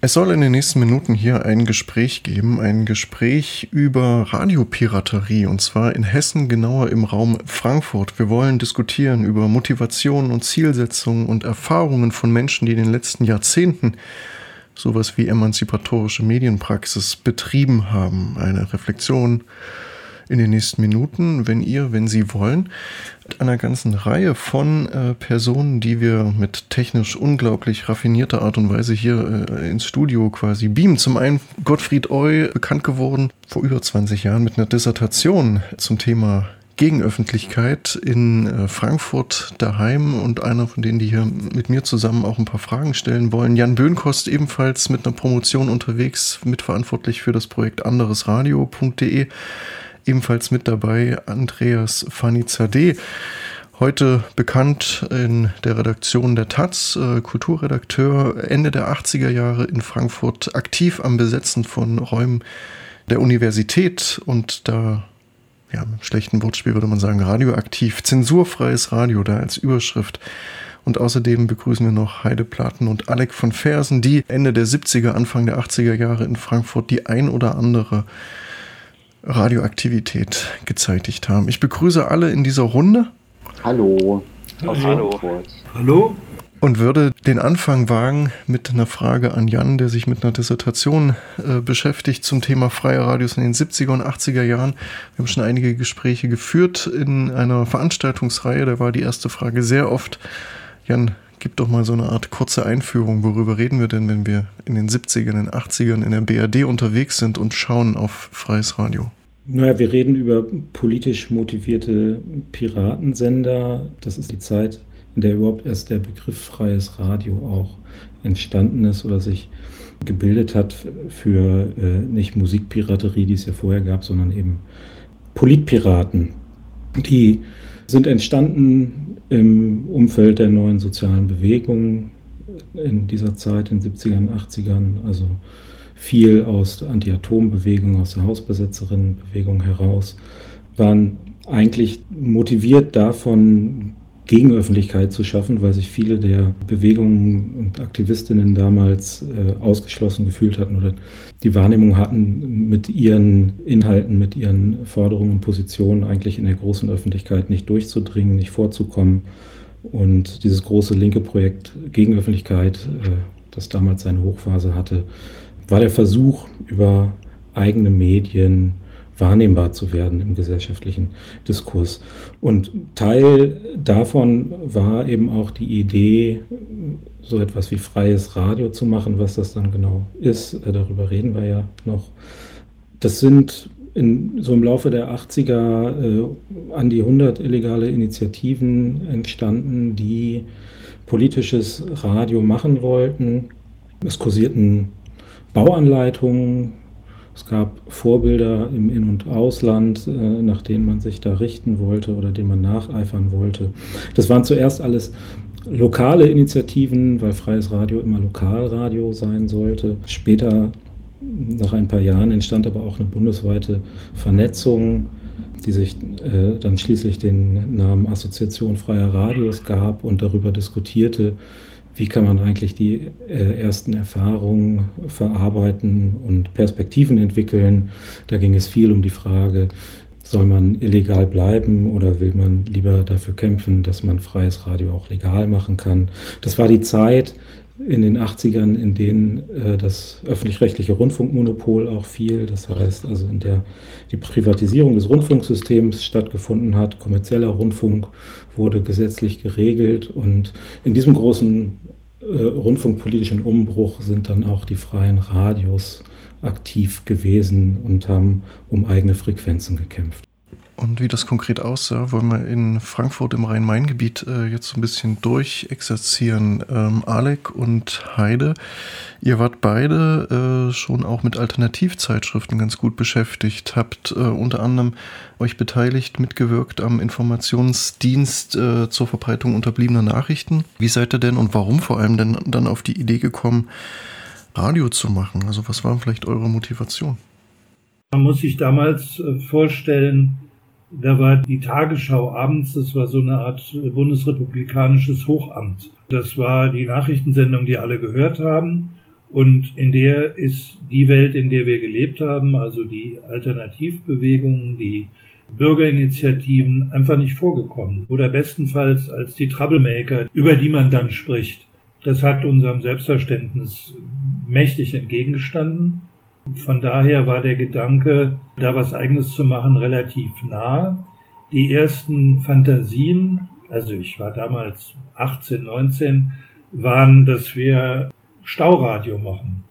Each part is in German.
Es soll in den nächsten Minuten hier ein Gespräch geben, ein Gespräch über Radiopiraterie und zwar in Hessen, genauer im Raum Frankfurt. Wir wollen diskutieren über Motivation und Zielsetzungen und Erfahrungen von Menschen, die in den letzten Jahrzehnten sowas wie emanzipatorische Medienpraxis betrieben haben. Eine Reflexion in den nächsten Minuten, wenn ihr, wenn Sie wollen, mit einer ganzen Reihe von äh, Personen, die wir mit technisch unglaublich raffinierter Art und Weise hier äh, ins Studio quasi beamen. Zum einen Gottfried Oy, bekannt geworden vor über 20 Jahren mit einer Dissertation zum Thema Gegenöffentlichkeit in äh, Frankfurt daheim und einer von denen, die hier mit mir zusammen auch ein paar Fragen stellen wollen. Jan Böhnkost ebenfalls mit einer Promotion unterwegs, mitverantwortlich für das Projekt anderesradio.de. Ebenfalls mit dabei Andreas Fanizadeh. Heute bekannt in der Redaktion der Taz, äh, Kulturredakteur, Ende der 80er Jahre in Frankfurt, aktiv am Besetzen von Räumen der Universität und da, ja, mit schlechten Wortspiel würde man sagen, radioaktiv, zensurfreies Radio da als Überschrift. Und außerdem begrüßen wir noch Heide Platen und Alec von Fersen, die Ende der 70er, Anfang der 80er Jahre in Frankfurt die ein oder andere Radioaktivität gezeitigt haben. Ich begrüße alle in dieser Runde. Hallo. Hallo. Hallo. Und würde den Anfang wagen mit einer Frage an Jan, der sich mit einer Dissertation äh, beschäftigt zum Thema freie Radios in den 70er und 80er Jahren. Wir haben schon einige Gespräche geführt in einer Veranstaltungsreihe. Da war die erste Frage sehr oft, Jan, gib doch mal so eine Art kurze Einführung. Worüber reden wir denn, wenn wir in den 70ern, in den 80ern in der BRD unterwegs sind und schauen auf freies Radio? Naja, wir reden über politisch motivierte Piratensender. Das ist die Zeit, in der überhaupt erst der Begriff freies Radio auch entstanden ist oder sich gebildet hat für äh, nicht Musikpiraterie, die es ja vorher gab, sondern eben Politpiraten. Die sind entstanden im Umfeld der neuen sozialen Bewegungen in dieser Zeit, in den 70ern, 80ern, also viel aus der Anti-Atom-Bewegung, aus der Hausbesetzerinnen-Bewegung heraus, waren eigentlich motiviert davon, Gegenöffentlichkeit zu schaffen, weil sich viele der Bewegungen und Aktivistinnen damals äh, ausgeschlossen gefühlt hatten oder die Wahrnehmung hatten, mit ihren Inhalten, mit ihren Forderungen und Positionen eigentlich in der großen Öffentlichkeit nicht durchzudringen, nicht vorzukommen. Und dieses große linke Projekt Gegenöffentlichkeit, äh, das damals seine Hochphase hatte, war der Versuch, über eigene Medien wahrnehmbar zu werden im gesellschaftlichen Diskurs. Und Teil davon war eben auch die Idee, so etwas wie freies Radio zu machen, was das dann genau ist. Äh, darüber reden wir ja noch. Das sind in, so im Laufe der 80er äh, an die 100 illegale Initiativen entstanden, die politisches Radio machen wollten. Es kursierten Bauanleitungen. Es gab Vorbilder im In- und Ausland, äh, nach denen man sich da richten wollte oder denen man nacheifern wollte. Das waren zuerst alles lokale Initiativen, weil freies Radio immer Lokalradio sein sollte. Später, nach ein paar Jahren, entstand aber auch eine bundesweite Vernetzung, die sich äh, dann schließlich den Namen Assoziation freier Radios gab und darüber diskutierte, wie kann man eigentlich die äh, ersten Erfahrungen verarbeiten und Perspektiven entwickeln. Da ging es viel um die Frage, soll man illegal bleiben oder will man lieber dafür kämpfen, dass man freies Radio auch legal machen kann. Das war die Zeit in den 80ern, in denen äh, das öffentlich-rechtliche Rundfunkmonopol auch fiel. Das heißt also, in der die Privatisierung des Rundfunksystems stattgefunden hat. Kommerzieller Rundfunk wurde gesetzlich geregelt und in diesem großen äh, rundfunkpolitischen Umbruch sind dann auch die freien Radios aktiv gewesen und haben um eigene Frequenzen gekämpft. Und wie das konkret aussah, wollen wir in Frankfurt im Rhein-Main-Gebiet äh, jetzt so ein bisschen durchexerzieren. Ähm, Alec und Heide, ihr wart beide äh, schon auch mit Alternativzeitschriften ganz gut beschäftigt, habt äh, unter anderem euch beteiligt, mitgewirkt am Informationsdienst äh, zur Verbreitung unterbliebener Nachrichten. Wie seid ihr denn und warum vor allem denn dann auf die Idee gekommen, Radio zu machen? Also was war vielleicht eure Motivation? Man muss sich damals äh, vorstellen, da war die Tagesschau abends, das war so eine Art bundesrepublikanisches Hochamt. Das war die Nachrichtensendung, die alle gehört haben. Und in der ist die Welt, in der wir gelebt haben, also die Alternativbewegungen, die Bürgerinitiativen einfach nicht vorgekommen. Oder bestenfalls als die Troublemaker, über die man dann spricht. Das hat unserem Selbstverständnis mächtig entgegengestanden. Von daher war der Gedanke, da was eigenes zu machen, relativ nah. Die ersten Fantasien, also ich war damals 18, 19, waren, dass wir Stauradio machen.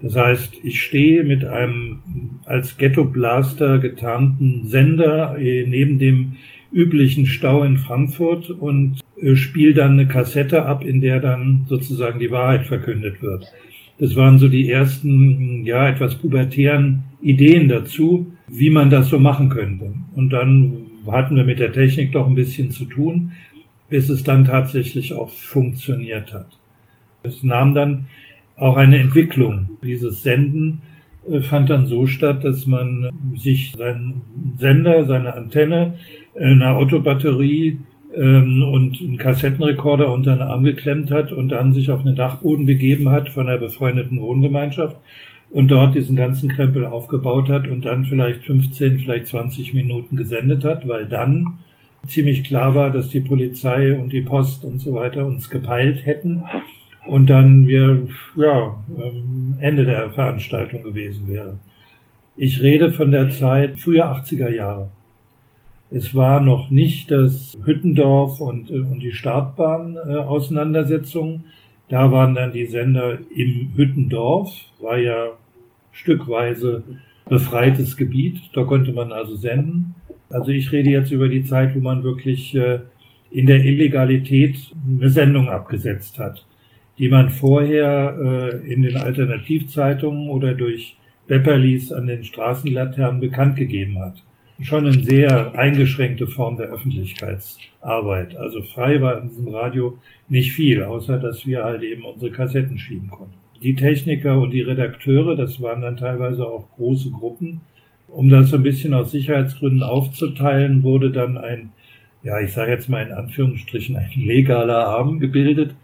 Das heißt, ich stehe mit einem als Ghetto-Blaster getarnten Sender äh, neben dem üblichen Stau in Frankfurt und äh, spiele dann eine Kassette ab, in der dann sozusagen die Wahrheit verkündet wird. Das waren so die ersten, ja, etwas pubertären Ideen dazu, wie man das so machen könnte. Und dann hatten wir mit der Technik doch ein bisschen zu tun, bis es dann tatsächlich auch funktioniert hat. Es nahm dann auch eine Entwicklung. Dieses Senden äh, fand dann so statt, dass man sich seinen Sender, seine Antenne, eine Autobatterie ähm, und einen Kassettenrekorder unter den Arm geklemmt hat und dann sich auf einen Dachboden begeben hat von einer befreundeten Wohngemeinschaft und dort diesen ganzen Krempel aufgebaut hat und dann vielleicht 15, vielleicht 20 Minuten gesendet hat, weil dann ziemlich klar war, dass die Polizei und die Post und so weiter uns gepeilt hätten und dann wir, ja, ähm, Ende der Veranstaltung gewesen wäre. Ich rede von der Zeit früher 80er Jahre. Es war noch nicht das Hüttendorf und, äh, und die Startbahn-Auseinandersetzung. Äh, da waren dann die Sender im Hüttendorf, war ja stückweise befreites Gebiet. Da konnte man also senden. Also ich rede jetzt über die Zeit, wo man wirklich äh, in der Illegalität eine Sendung abgesetzt hat die man vorher in den Alternativzeitungen oder durch Bepperlis an den Straßenlaternen bekannt gegeben hat. Schon eine sehr eingeschränkte Form der Öffentlichkeitsarbeit. Also frei war in diesem Radio nicht viel, außer dass wir halt eben unsere Kassetten schieben konnten. Die Techniker und die Redakteure, das waren dann teilweise auch große Gruppen. Um das so ein bisschen aus Sicherheitsgründen aufzuteilen, wurde dann ein, ja, ich sage jetzt mal in Anführungsstrichen, ein legaler Arm gebildet,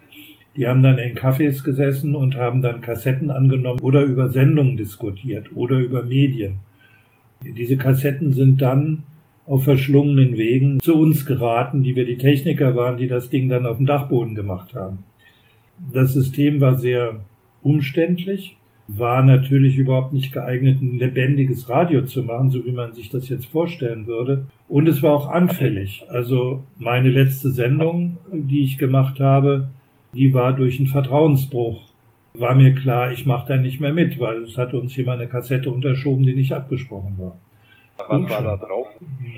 die haben dann in Cafés gesessen und haben dann Kassetten angenommen oder über Sendungen diskutiert oder über Medien. Diese Kassetten sind dann auf verschlungenen Wegen zu uns geraten, die wir die Techniker waren, die das Ding dann auf dem Dachboden gemacht haben. Das System war sehr umständlich, war natürlich überhaupt nicht geeignet, ein lebendiges Radio zu machen, so wie man sich das jetzt vorstellen würde. Und es war auch anfällig. Also meine letzte Sendung, die ich gemacht habe, die war durch einen Vertrauensbruch. War mir klar, ich mache da nicht mehr mit, weil es hatte uns jemand eine Kassette unterschoben, die nicht abgesprochen war. Was war da drauf?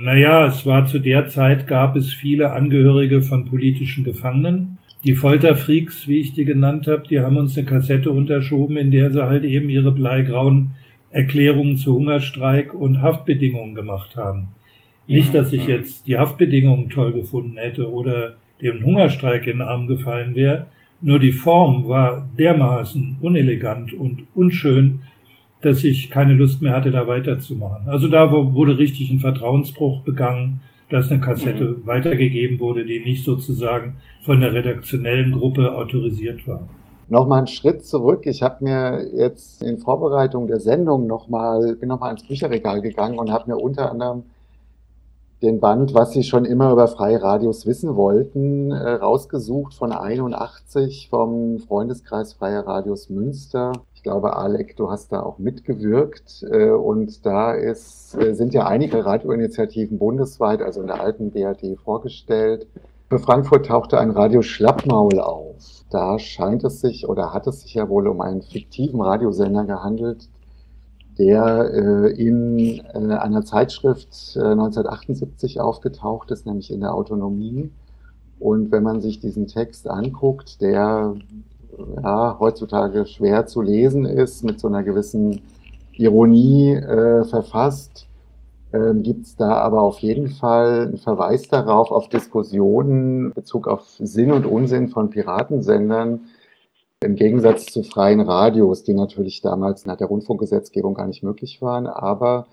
Naja, es war zu der Zeit, gab es viele Angehörige von politischen Gefangenen. Die Folterfreaks, wie ich die genannt habe, die haben uns eine Kassette unterschoben, in der sie halt eben ihre bleigrauen Erklärungen zu Hungerstreik und Haftbedingungen gemacht haben. Nicht, dass ich jetzt die Haftbedingungen toll gefunden hätte oder dem Hungerstreik in den Arm gefallen wäre. Nur die Form war dermaßen unelegant und unschön, dass ich keine Lust mehr hatte, da weiterzumachen. Also da wurde richtig ein Vertrauensbruch begangen, dass eine Kassette mhm. weitergegeben wurde, die nicht sozusagen von der redaktionellen Gruppe autorisiert war. Nochmal einen Schritt zurück. Ich habe mir jetzt in Vorbereitung der Sendung nochmal, bin nochmal ins Bücherregal gegangen und habe mir unter anderem den Band, was Sie schon immer über freie Radios wissen wollten, äh, rausgesucht von 81 vom Freundeskreis Freier Radios Münster. Ich glaube, Alec, du hast da auch mitgewirkt. Äh, und da ist, äh, sind ja einige Radioinitiativen bundesweit, also in der alten BRD, vorgestellt. Für Frankfurt tauchte ein Radio Schlappmaul auf. Da scheint es sich oder hat es sich ja wohl um einen fiktiven Radiosender gehandelt, der äh, in äh, einer Zeitschrift äh, 1978 aufgetaucht ist, nämlich in der Autonomie. Und wenn man sich diesen Text anguckt, der ja, heutzutage schwer zu lesen ist, mit so einer gewissen Ironie äh, verfasst, ähm, gibt es da aber auf jeden Fall einen Verweis darauf, auf Diskussionen in Bezug auf Sinn und Unsinn von Piratensendern, im Gegensatz zu freien Radios, die natürlich damals nach der Rundfunkgesetzgebung gar nicht möglich waren. Aber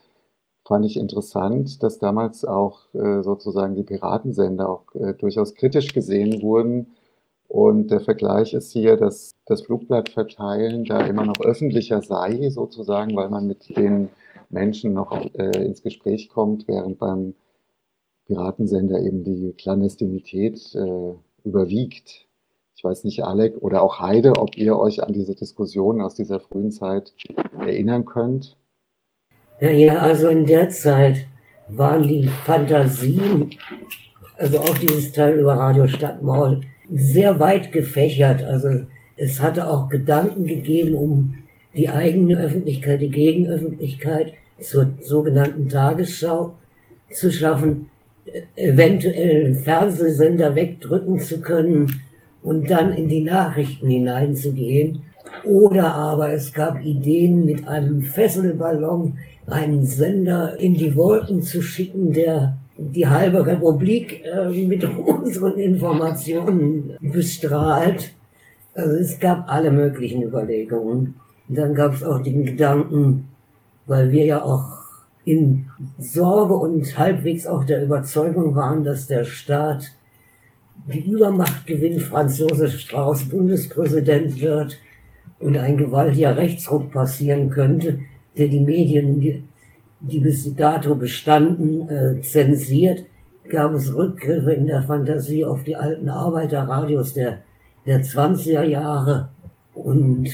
fand ich interessant, dass damals auch äh, sozusagen die Piratensender auch äh, durchaus kritisch gesehen wurden Und der Vergleich ist hier, dass das Flugblattverteilen da immer noch öffentlicher sei, sozusagen, weil man mit den Menschen noch äh, ins Gespräch kommt, während beim Piratensender eben die Klandestinität äh, überwiegt. Ich weiß nicht, Alec oder auch Heide, ob ihr euch an diese Diskussion aus dieser frühen Zeit erinnern könnt. Ja, ja, also in der Zeit waren die Fantasien, also auch dieses Teil über Radio Stadtmaul, sehr weit gefächert. Also es hatte auch Gedanken gegeben, um die eigene Öffentlichkeit, die Gegenöffentlichkeit zur sogenannten Tagesschau zu schaffen, eventuell einen Fernsehsender wegdrücken zu können und dann in die Nachrichten hineinzugehen. Oder aber es gab Ideen, mit einem Fesselballon einen Sender in die Wolken zu schicken, der die halbe Republik äh, mit unseren Informationen bestrahlt. Also es gab alle möglichen Überlegungen. Und dann gab es auch den Gedanken, weil wir ja auch in Sorge und halbwegs auch der Überzeugung waren, dass der Staat die Übermacht gewinnt, Franz Josef Strauß Bundespräsident wird und ein gewaltiger Rechtsruck passieren könnte, der die Medien, die, die bis dato bestanden, äh, zensiert, gab es Rückgriffe in der Fantasie auf die alten Arbeiterradios der, der 20er Jahre? Und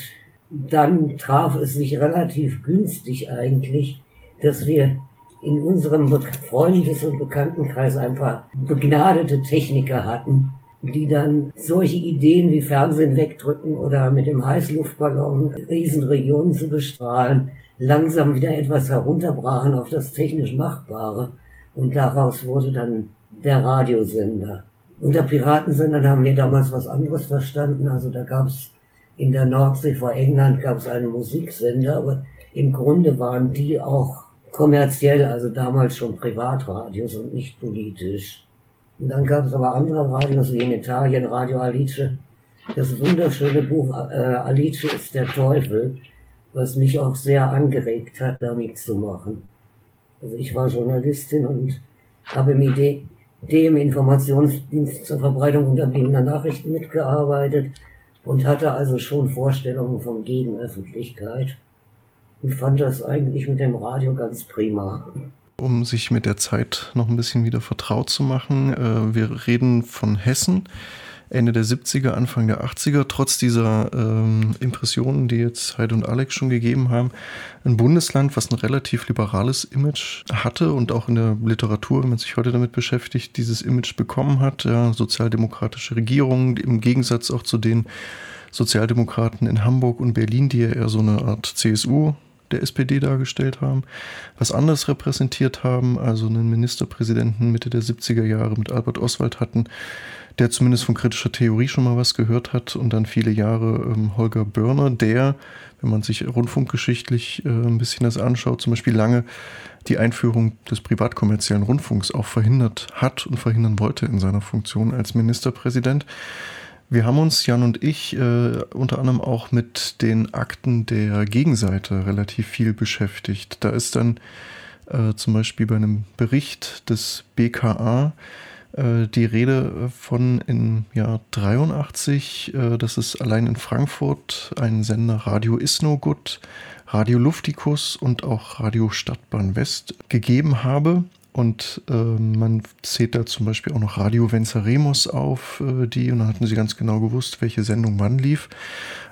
dann traf es sich relativ günstig eigentlich, dass wir in unserem Freundes- und Bekanntenkreis ein paar begnadete Techniker hatten, die dann solche Ideen wie Fernsehen wegdrücken oder mit dem Heißluftballon Riesenregionen zu bestrahlen, langsam wieder etwas herunterbrachen auf das technisch Machbare. Und daraus wurde dann der Radiosender. Unter Piratensendern haben wir damals was anderes verstanden. Also da gab es in der Nordsee vor England gab es einen Musiksender, aber im Grunde waren die auch kommerziell, also damals schon Privatradios und nicht politisch. Und dann gab es aber andere Radios, wie in Italien Radio Alice. Das wunderschöne Buch äh, Alice ist der Teufel, was mich auch sehr angeregt hat, damit zu machen. Also ich war Journalistin und habe im Idee, dem Informationsdienst zur Verbreitung unterbliebener Nachrichten mitgearbeitet und hatte also schon Vorstellungen von Gegenöffentlichkeit und fand das eigentlich mit dem Radio ganz prima. Um sich mit der Zeit noch ein bisschen wieder vertraut zu machen, äh, wir reden von Hessen. Ende der 70er, Anfang der 80er, trotz dieser ähm, Impressionen, die jetzt Heide und Alex schon gegeben haben, ein Bundesland, was ein relativ liberales Image hatte und auch in der Literatur, wenn man sich heute damit beschäftigt, dieses Image bekommen hat. Ja, sozialdemokratische Regierung, im Gegensatz auch zu den Sozialdemokraten in Hamburg und Berlin, die ja eher so eine Art CSU der SPD dargestellt haben, was anderes repräsentiert haben, also einen Ministerpräsidenten Mitte der 70er Jahre mit Albert Oswald hatten, der zumindest von kritischer Theorie schon mal was gehört hat und dann viele Jahre ähm, Holger Börner, der, wenn man sich rundfunkgeschichtlich äh, ein bisschen das anschaut, zum Beispiel lange die Einführung des privatkommerziellen Rundfunks auch verhindert hat und verhindern wollte in seiner Funktion als Ministerpräsident. Wir haben uns, Jan und ich, äh, unter anderem auch mit den Akten der Gegenseite relativ viel beschäftigt. Da ist dann äh, zum Beispiel bei einem Bericht des BKA äh, die Rede von im Jahr 83, äh, dass es allein in Frankfurt einen Sender Radio Isnogut, Radio Luftikus und auch Radio Stadtbahn West gegeben habe. Und äh, man zählt da zum Beispiel auch noch Radio Venceremos auf, äh, die, und dann hatten sie ganz genau gewusst, welche Sendung wann lief.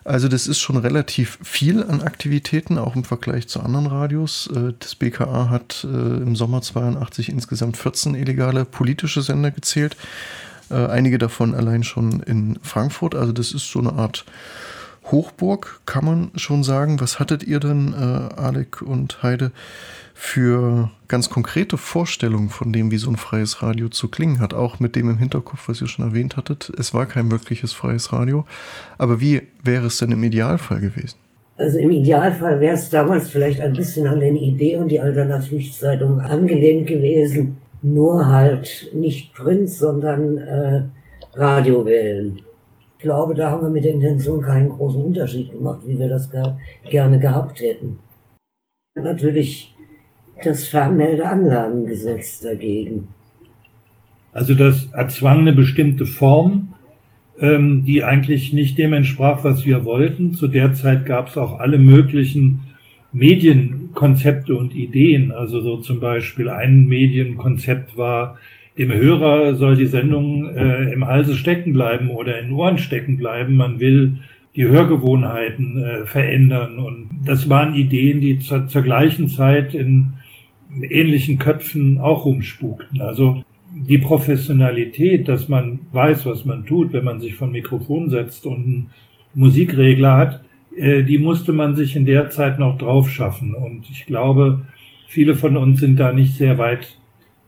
Also das ist schon relativ viel an Aktivitäten, auch im Vergleich zu anderen Radios. Äh, das BKA hat äh, im Sommer 82 insgesamt 14 illegale politische Sender gezählt. Äh, einige davon allein schon in Frankfurt. Also das ist so eine Art Hochburg, kann man schon sagen. Was hattet ihr denn, äh, Alec und Heide, für ganz konkrete Vorstellungen von dem, wie so ein freies Radio zu klingen hat? Auch mit dem im Hinterkopf, was ihr schon erwähnt hattet. Es war kein wirkliches freies Radio. Aber wie wäre es denn im Idealfall gewesen? Also im Idealfall wäre es damals vielleicht ein bisschen an den Idee und die Alternativzeitung angelehnt gewesen. Nur halt nicht Print, sondern äh, Radio wählen glaube, da haben wir mit der Intention keinen großen Unterschied gemacht, wie wir das gar, gerne gehabt hätten. Natürlich das Fernmeldeanlagengesetz dagegen. Also das erzwang eine bestimmte Form, ähm, die eigentlich nicht dem entsprach, was wir wollten. Zu der Zeit gab es auch alle möglichen Medienkonzepte und Ideen. Also so zum Beispiel ein Medienkonzept war, dem Hörer soll die Sendung äh, im Halse stecken bleiben oder in Ohren stecken bleiben. Man will die Hörgewohnheiten äh, verändern. Und das waren Ideen, die zur, zur gleichen Zeit in ähnlichen Köpfen auch rumspukten. Also die Professionalität, dass man weiß, was man tut, wenn man sich von Mikrofon setzt und einen Musikregler hat, äh, die musste man sich in der Zeit noch drauf schaffen. Und ich glaube, viele von uns sind da nicht sehr weit,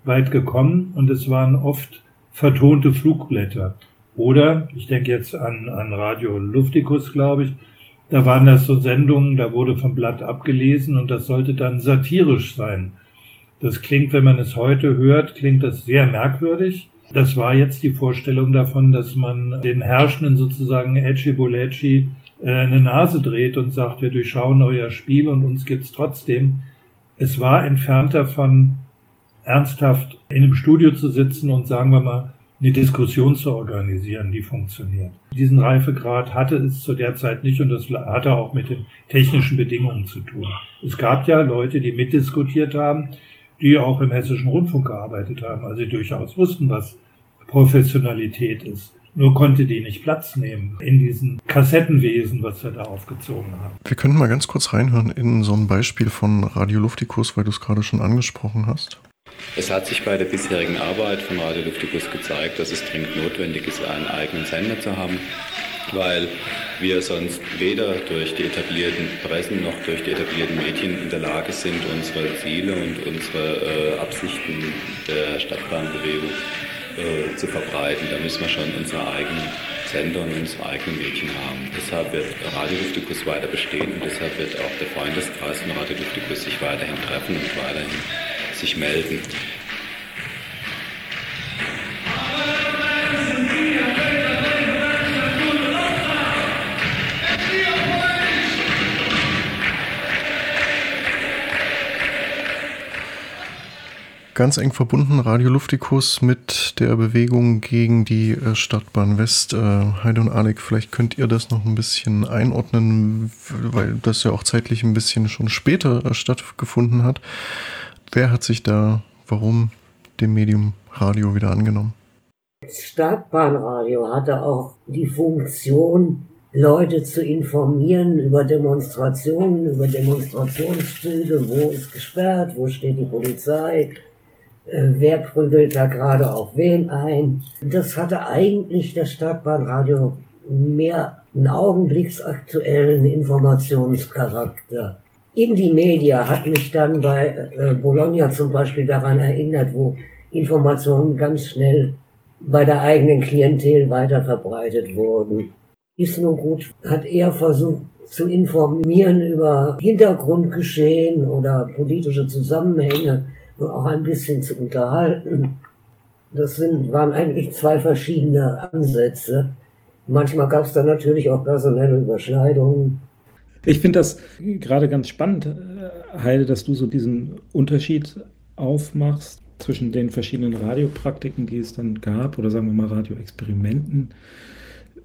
weit gekommen und es waren oft vertonte Flugblätter. Oder, ich denke jetzt an, an Radio Luftikus, glaube ich, da waren das so Sendungen, da wurde vom Blatt abgelesen und das sollte dann satirisch sein. Das klingt, wenn man es heute hört, klingt das sehr merkwürdig. Das war jetzt die Vorstellung davon, dass man den Herrschenden sozusagen Ecce Bolecci äh, eine Nase dreht und sagt, wir durchschauen euer Spiel und uns gibt's trotzdem. Es war entfernt davon, ernsthaft in einem Studio zu sitzen und sagen wir mal, eine Diskussion zu organisieren, die funktioniert. Diesen Reifegrad hatte es zu der Zeit nicht und das hatte auch mit den technischen Bedingungen zu tun. Es gab ja Leute, die mitdiskutiert haben, die auch im hessischen Rundfunk gearbeitet haben, also durchaus wussten, was Professionalität ist. Nur konnte die nicht Platz nehmen in diesen Kassettenwesen, was wir da aufgezogen haben. Wir können mal ganz kurz reinhören in so ein Beispiel von Radio Luftikus, weil du es gerade schon angesprochen hast. Es hat sich bei der bisherigen Arbeit von Radio Luftikus gezeigt, dass es dringend notwendig ist, einen eigenen Sender zu haben, weil wir sonst weder durch die etablierten Pressen noch durch die etablierten Medien in der Lage sind, unsere Ziele und unsere äh, Absichten der Stadtbahnbewegung äh, zu verbreiten. Da müssen wir schon unsere eigenen Sender und unsere eigenen Medien haben. Deshalb wird Radio Luftikus weiter bestehen und deshalb wird auch der Freundeskreis von Radio Luftikus sich weiterhin treffen und weiterhin sich melden. Ganz eng verbunden, Radio Luftikus, mit der Bewegung gegen die äh, Stadtbahn West. Äh, Heide und Alec, vielleicht könnt ihr das noch ein bisschen einordnen, weil das ja auch zeitlich ein bisschen schon später äh, stattgefunden hat. Wer hat sich da, warum dem Medium Radio wieder angenommen? Das Stadtbahnradio hatte auch die Funktion, Leute zu informieren über Demonstrationen, über Demonstrationszüge, wo ist gesperrt, wo steht die Polizei, wer prügelt da gerade auf wen ein. Das hatte eigentlich das Stadtbahnradio mehr einen augenblicksaktuellen Informationscharakter. Indie Media hat mich dann bei äh, Bologna zum Beispiel daran erinnert, wo Informationen ganz schnell bei der eigenen Klientel weiter verbreitet wurden. Ist nun gut, hat er versucht zu informieren über Hintergrundgeschehen oder politische Zusammenhänge auch ein bisschen zu unterhalten. Das sind, waren eigentlich zwei verschiedene Ansätze. Manchmal gab es da natürlich auch personelle Überschneidungen. Ich finde das gerade ganz spannend, äh, Heide, dass du so diesen Unterschied aufmachst zwischen den verschiedenen Radiopraktiken, die es dann gab, oder sagen wir mal Radioexperimenten,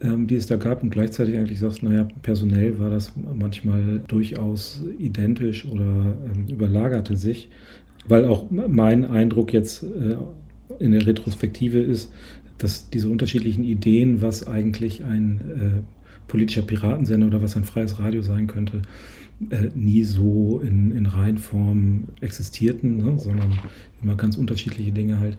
ähm, die es da gab, und gleichzeitig eigentlich sagst, naja, personell war das manchmal durchaus identisch oder ähm, überlagerte sich weil auch mein Eindruck jetzt äh, in der Retrospektive ist, dass diese unterschiedlichen Ideen, was eigentlich ein äh, politischer Piratensender oder was ein freies Radio sein könnte, äh, nie so in, in Reihenform existierten, ne, sondern immer ganz unterschiedliche Dinge halt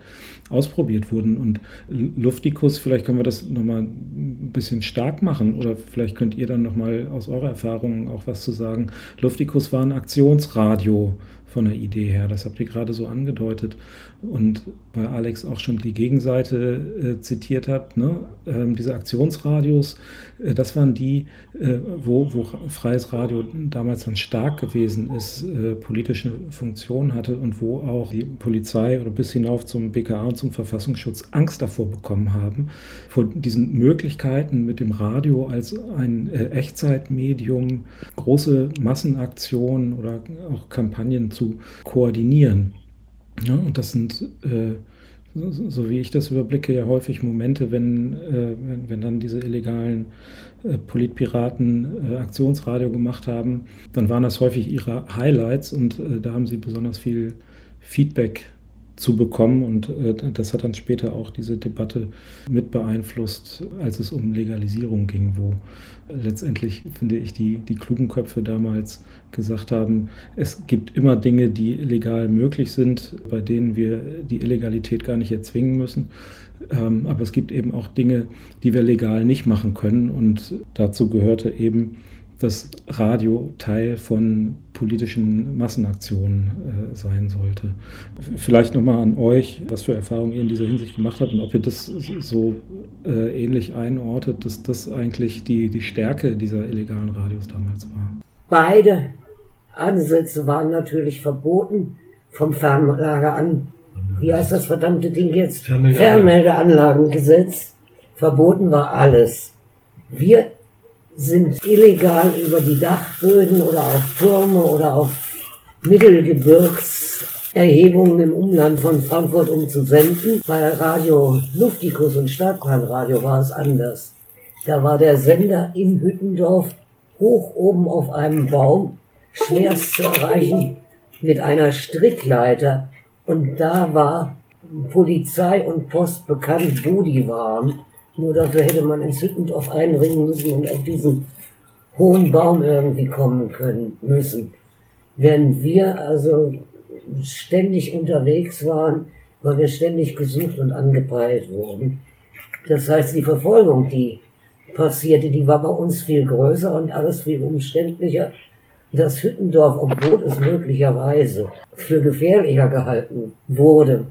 ausprobiert wurden. Und Luftikus, vielleicht können wir das nochmal ein bisschen stark machen oder vielleicht könnt ihr dann nochmal aus eurer Erfahrung auch was zu sagen. Luftikus war ein Aktionsradio von der Idee her. Das habt ihr gerade so angedeutet. Und weil Alex auch schon die Gegenseite äh, zitiert hat, ne? ähm, diese Aktionsradios, äh, das waren die, äh, wo, wo freies Radio damals dann stark gewesen ist, äh, politische Funktion hatte und wo auch die Polizei oder bis hinauf zum BKA und zum Verfassungsschutz Angst davor bekommen haben, vor diesen Möglichkeiten mit dem Radio als ein äh, Echtzeitmedium große Massenaktionen oder auch Kampagnen zu koordinieren. Ja, und das sind äh, so wie ich das überblicke, ja häufig Momente, wenn, äh, wenn, wenn, dann diese illegalen äh, Politpiraten äh, Aktionsradio gemacht haben, dann waren das häufig ihre Highlights und äh, da haben sie besonders viel Feedback zu bekommen. Und äh, das hat dann später auch diese Debatte mit beeinflusst, als es um Legalisierung ging, wo letztendlich, finde ich, die, die klugen Köpfe damals gesagt haben, es gibt immer Dinge, die legal möglich sind, bei denen wir die Illegalität gar nicht erzwingen müssen. Ähm, aber es gibt eben auch Dinge, die wir legal nicht machen können. Und dazu gehörte eben das Radio Teil von politischen Massenaktionen äh, sein sollte. Vielleicht nochmal an euch, was für Erfahrungen ihr in dieser Hinsicht gemacht habt und ob ihr das so äh, ähnlich einordnet, dass das eigentlich die, die Stärke dieser illegalen Radios damals war. Beide Ansätze waren natürlich verboten vom Fernlager an. Wie heißt das verdammte Ding jetzt? Fernmeldeanlagengesetz. Verboten war alles. Wir sind illegal über die Dachböden oder auf Türme oder auf Mittelgebirgserhebungen im Umland von Frankfurt umzusenden. Bei Radio Luftikus und Stadtbahnradio war es anders. Da war der Sender in Hüttendorf hoch oben auf einem Baum, schwerst zu erreichen, mit einer Strickleiter. Und da war Polizei und Post bekannt, wo die waren. Nur dafür hätte man ins Hüttendorf einringen müssen und auf diesen hohen Baum irgendwie kommen können müssen. Wenn wir also ständig unterwegs waren, weil wir ständig gesucht und angepeilt wurden. Das heißt, die Verfolgung, die passierte, die war bei uns viel größer und alles viel umständlicher. Das Hüttendorf, obwohl es möglicherweise für gefährlicher gehalten wurde,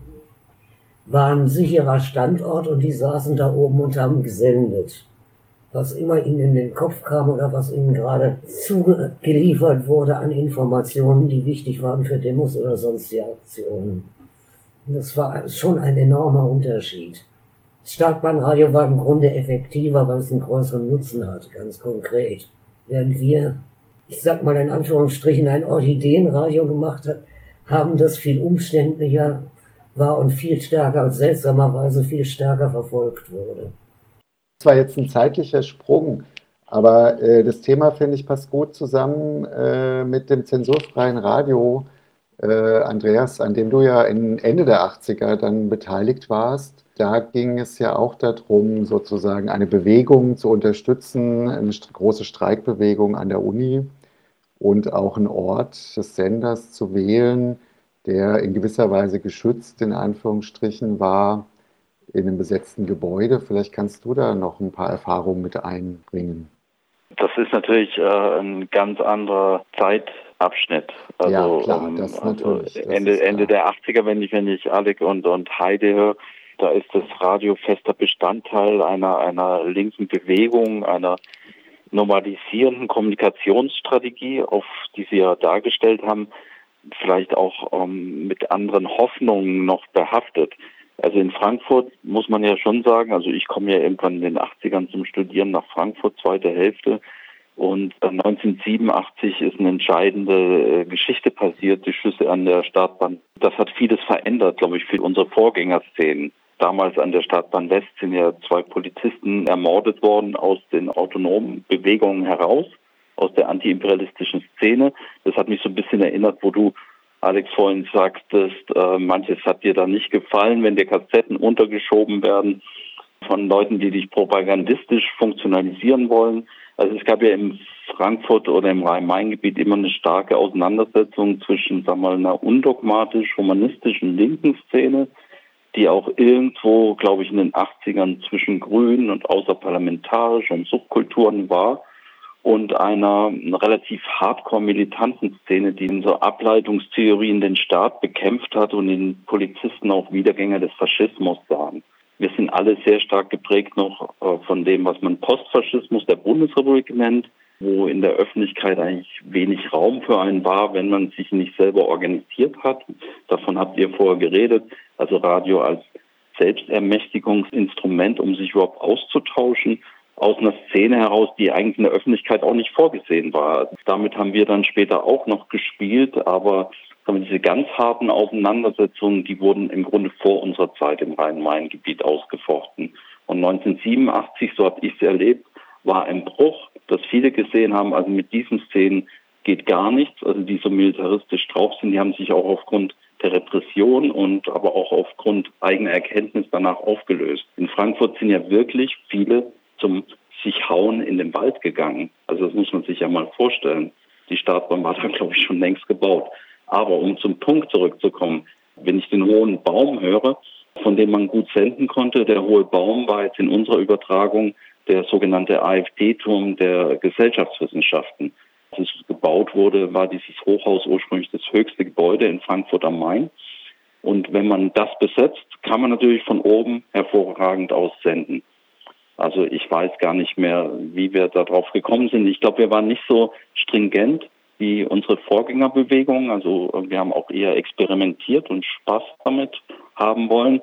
war ein sicherer Standort und die saßen da oben und haben gesendet. Was immer ihnen in den Kopf kam oder was ihnen gerade zugeliefert wurde an Informationen, die wichtig waren für Demos oder sonstige Aktionen. Das war schon ein enormer Unterschied. Das Startbahnradio war im Grunde effektiver, weil es einen größeren Nutzen hat, ganz konkret. Während wir, ich sag mal in Anführungsstrichen, ein Orchideenradio gemacht hat, haben das viel umständlicher war und viel stärker, und seltsamerweise viel stärker verfolgt wurde. Das war jetzt ein zeitlicher Sprung, aber äh, das Thema, finde ich, passt gut zusammen äh, mit dem zensurfreien Radio, äh, Andreas, an dem du ja Ende der 80er dann beteiligt warst. Da ging es ja auch darum, sozusagen eine Bewegung zu unterstützen, eine große Streikbewegung an der Uni und auch einen Ort des Senders zu wählen, der in gewisser Weise geschützt, in Anführungsstrichen, war in einem besetzten Gebäude. Vielleicht kannst du da noch ein paar Erfahrungen mit einbringen. Das ist natürlich äh, ein ganz anderer Zeitabschnitt. Also, ja, klar, ähm, das also natürlich. Das Ende, Ende der 80er, wenn ich, wenn ich Alec und, und Heide höre, da ist das Radio fester Bestandteil einer, einer linken Bewegung, einer normalisierenden Kommunikationsstrategie, auf die Sie ja dargestellt haben vielleicht auch ähm, mit anderen Hoffnungen noch behaftet. Also in Frankfurt muss man ja schon sagen, also ich komme ja irgendwann in den 80ern zum Studieren nach Frankfurt, zweite Hälfte. Und 1987 ist eine entscheidende äh, Geschichte passiert, die Schüsse an der Startbahn. Das hat vieles verändert, glaube ich, für unsere Vorgängerszenen. Damals an der Startbahn West sind ja zwei Polizisten ermordet worden aus den autonomen Bewegungen heraus aus der antiimperialistischen Szene. Das hat mich so ein bisschen erinnert, wo du, Alex, vorhin sagtest, äh, manches hat dir da nicht gefallen, wenn dir Kassetten untergeschoben werden von Leuten, die dich propagandistisch funktionalisieren wollen. Also es gab ja im Frankfurt oder im Rhein-Main-Gebiet immer eine starke Auseinandersetzung zwischen, sagen wir mal, einer undogmatisch-humanistischen linken Szene, die auch irgendwo, glaube ich, in den 80ern zwischen Grünen und außerparlamentarisch und Subkulturen war und einer relativ hardcore-militanten Szene, die in so Ableitungstheorien den Staat bekämpft hat und den Polizisten auch Wiedergänger des Faschismus sahen. Wir sind alle sehr stark geprägt noch äh, von dem, was man Postfaschismus der Bundesrepublik nennt, wo in der Öffentlichkeit eigentlich wenig Raum für einen war, wenn man sich nicht selber organisiert hat. Davon habt ihr vorher geredet. Also Radio als Selbstermächtigungsinstrument, um sich überhaupt auszutauschen aus einer Szene heraus, die eigentlich in der Öffentlichkeit auch nicht vorgesehen war. Damit haben wir dann später auch noch gespielt, aber diese ganz harten Auseinandersetzungen, die wurden im Grunde vor unserer Zeit im Rhein-Main-Gebiet ausgefochten. Und 1987, so habe ich es erlebt, war ein Bruch, dass viele gesehen haben, also mit diesen Szenen geht gar nichts, also die so militaristisch drauf sind, die haben sich auch aufgrund der Repression und aber auch aufgrund eigener Erkenntnis danach aufgelöst. In Frankfurt sind ja wirklich viele zum sich hauen in den Wald gegangen. Also das muss man sich ja mal vorstellen. Die Startbahn war da, glaube ich, schon längst gebaut. Aber um zum Punkt zurückzukommen, wenn ich den hohen Baum höre, von dem man gut senden konnte, der hohe Baum war jetzt in unserer Übertragung der sogenannte AfD-Turm der Gesellschaftswissenschaften. Als es gebaut wurde, war dieses Hochhaus ursprünglich das höchste Gebäude in Frankfurt am Main. Und wenn man das besetzt, kann man natürlich von oben hervorragend aussenden. Also ich weiß gar nicht mehr, wie wir darauf gekommen sind. Ich glaube, wir waren nicht so stringent wie unsere Vorgängerbewegung. Also wir haben auch eher experimentiert und Spaß damit haben wollen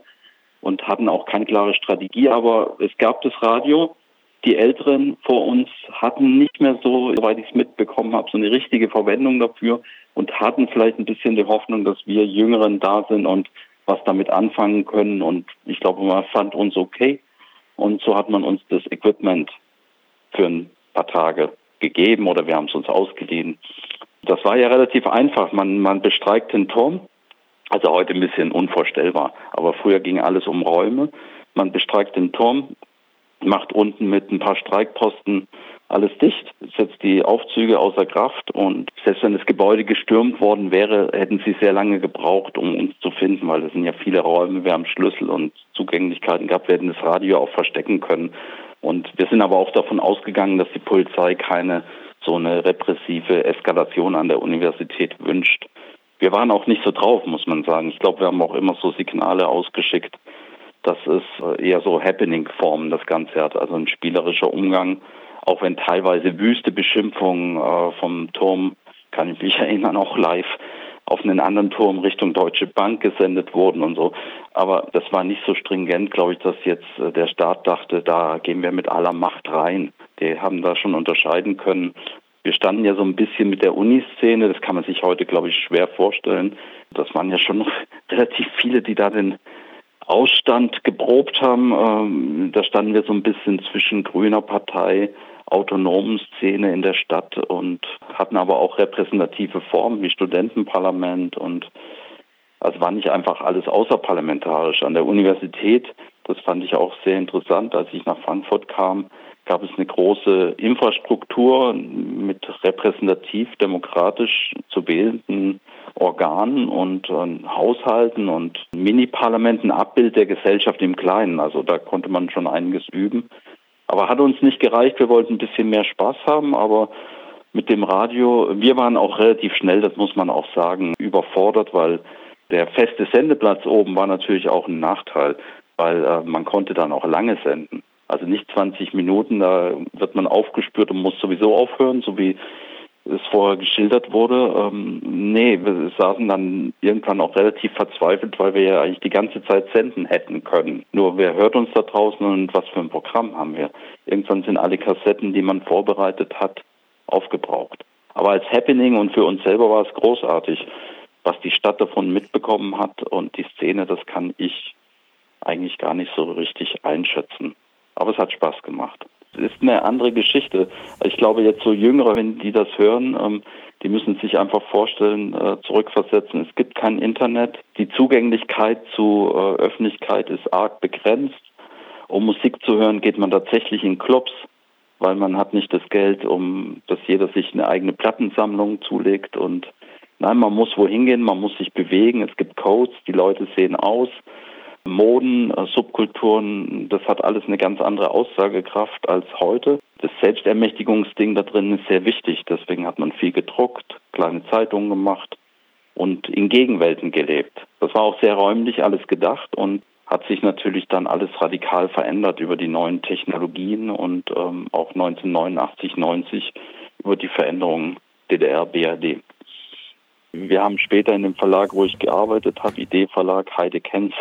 und hatten auch keine klare Strategie. Aber es gab das Radio. Die Älteren vor uns hatten nicht mehr so, soweit ich es mitbekommen habe, so eine richtige Verwendung dafür und hatten vielleicht ein bisschen die Hoffnung, dass wir Jüngeren da sind und was damit anfangen können. Und ich glaube, man fand uns okay. Und so hat man uns das Equipment für ein paar Tage gegeben oder wir haben es uns ausgeliehen. Das war ja relativ einfach. Man, man bestreikt den Turm. Also heute ein bisschen unvorstellbar. Aber früher ging alles um Räume. Man bestreikt den Turm, macht unten mit ein paar Streikposten alles dicht, setzt die Aufzüge außer Kraft und selbst wenn das Gebäude gestürmt worden wäre, hätten sie sehr lange gebraucht, um uns zu finden, weil es sind ja viele Räume, wir haben Schlüssel und Zugänglichkeiten gehabt, wir hätten das Radio auch verstecken können. Und wir sind aber auch davon ausgegangen, dass die Polizei keine so eine repressive Eskalation an der Universität wünscht. Wir waren auch nicht so drauf, muss man sagen. Ich glaube, wir haben auch immer so Signale ausgeschickt, dass es eher so Happening-Formen das Ganze hat, also ein spielerischer Umgang auch wenn teilweise wüste Beschimpfungen äh, vom Turm, kann ich mich erinnern, auch live auf einen anderen Turm Richtung Deutsche Bank gesendet wurden und so. Aber das war nicht so stringent, glaube ich, dass jetzt äh, der Staat dachte, da gehen wir mit aller Macht rein. Die haben da schon unterscheiden können. Wir standen ja so ein bisschen mit der Uniszene, das kann man sich heute, glaube ich, schwer vorstellen. Das waren ja schon relativ viele, die da den Ausstand geprobt haben. Ähm, da standen wir so ein bisschen zwischen Grüner Partei, autonomen Szene in der Stadt und hatten aber auch repräsentative Formen wie Studentenparlament und also war nicht einfach alles außerparlamentarisch. An der Universität, das fand ich auch sehr interessant, als ich nach Frankfurt kam, gab es eine große Infrastruktur mit repräsentativ demokratisch zu wählenden Organen und äh, Haushalten und Mini-Parlamenten, Abbild der Gesellschaft im Kleinen. Also da konnte man schon einiges üben. Aber hat uns nicht gereicht. Wir wollten ein bisschen mehr Spaß haben, aber mit dem Radio, wir waren auch relativ schnell, das muss man auch sagen, überfordert, weil der feste Sendeplatz oben war natürlich auch ein Nachteil, weil äh, man konnte dann auch lange senden. Also nicht 20 Minuten, da wird man aufgespürt und muss sowieso aufhören, so wie es vorher geschildert wurde. Ähm, nee, wir saßen dann irgendwann auch relativ verzweifelt, weil wir ja eigentlich die ganze Zeit senden hätten können. Nur wer hört uns da draußen und was für ein Programm haben wir? Irgendwann sind alle Kassetten, die man vorbereitet hat, aufgebraucht. Aber als Happening und für uns selber war es großartig. Was die Stadt davon mitbekommen hat und die Szene, das kann ich eigentlich gar nicht so richtig einschätzen. Aber es hat Spaß gemacht ist eine andere Geschichte. Ich glaube, jetzt so Jüngere, wenn die das hören, ähm, die müssen sich einfach vorstellen, äh, zurückversetzen. Es gibt kein Internet. Die Zugänglichkeit zu äh, Öffentlichkeit ist arg begrenzt. Um Musik zu hören, geht man tatsächlich in Clubs, weil man hat nicht das Geld, um dass jeder sich eine eigene Plattensammlung zulegt. Und nein, man muss wohin gehen, man muss sich bewegen. Es gibt Codes, die Leute sehen aus. Moden, äh, Subkulturen, das hat alles eine ganz andere Aussagekraft als heute. Das Selbstermächtigungsding da drin ist sehr wichtig. Deswegen hat man viel gedruckt, kleine Zeitungen gemacht und in Gegenwelten gelebt. Das war auch sehr räumlich alles gedacht und hat sich natürlich dann alles radikal verändert über die neuen Technologien und ähm, auch 1989, 90 über die Veränderungen DDR, BRD. Wir haben später in dem Verlag, wo ich gearbeitet habe, ID Verlag, Heide Kenz,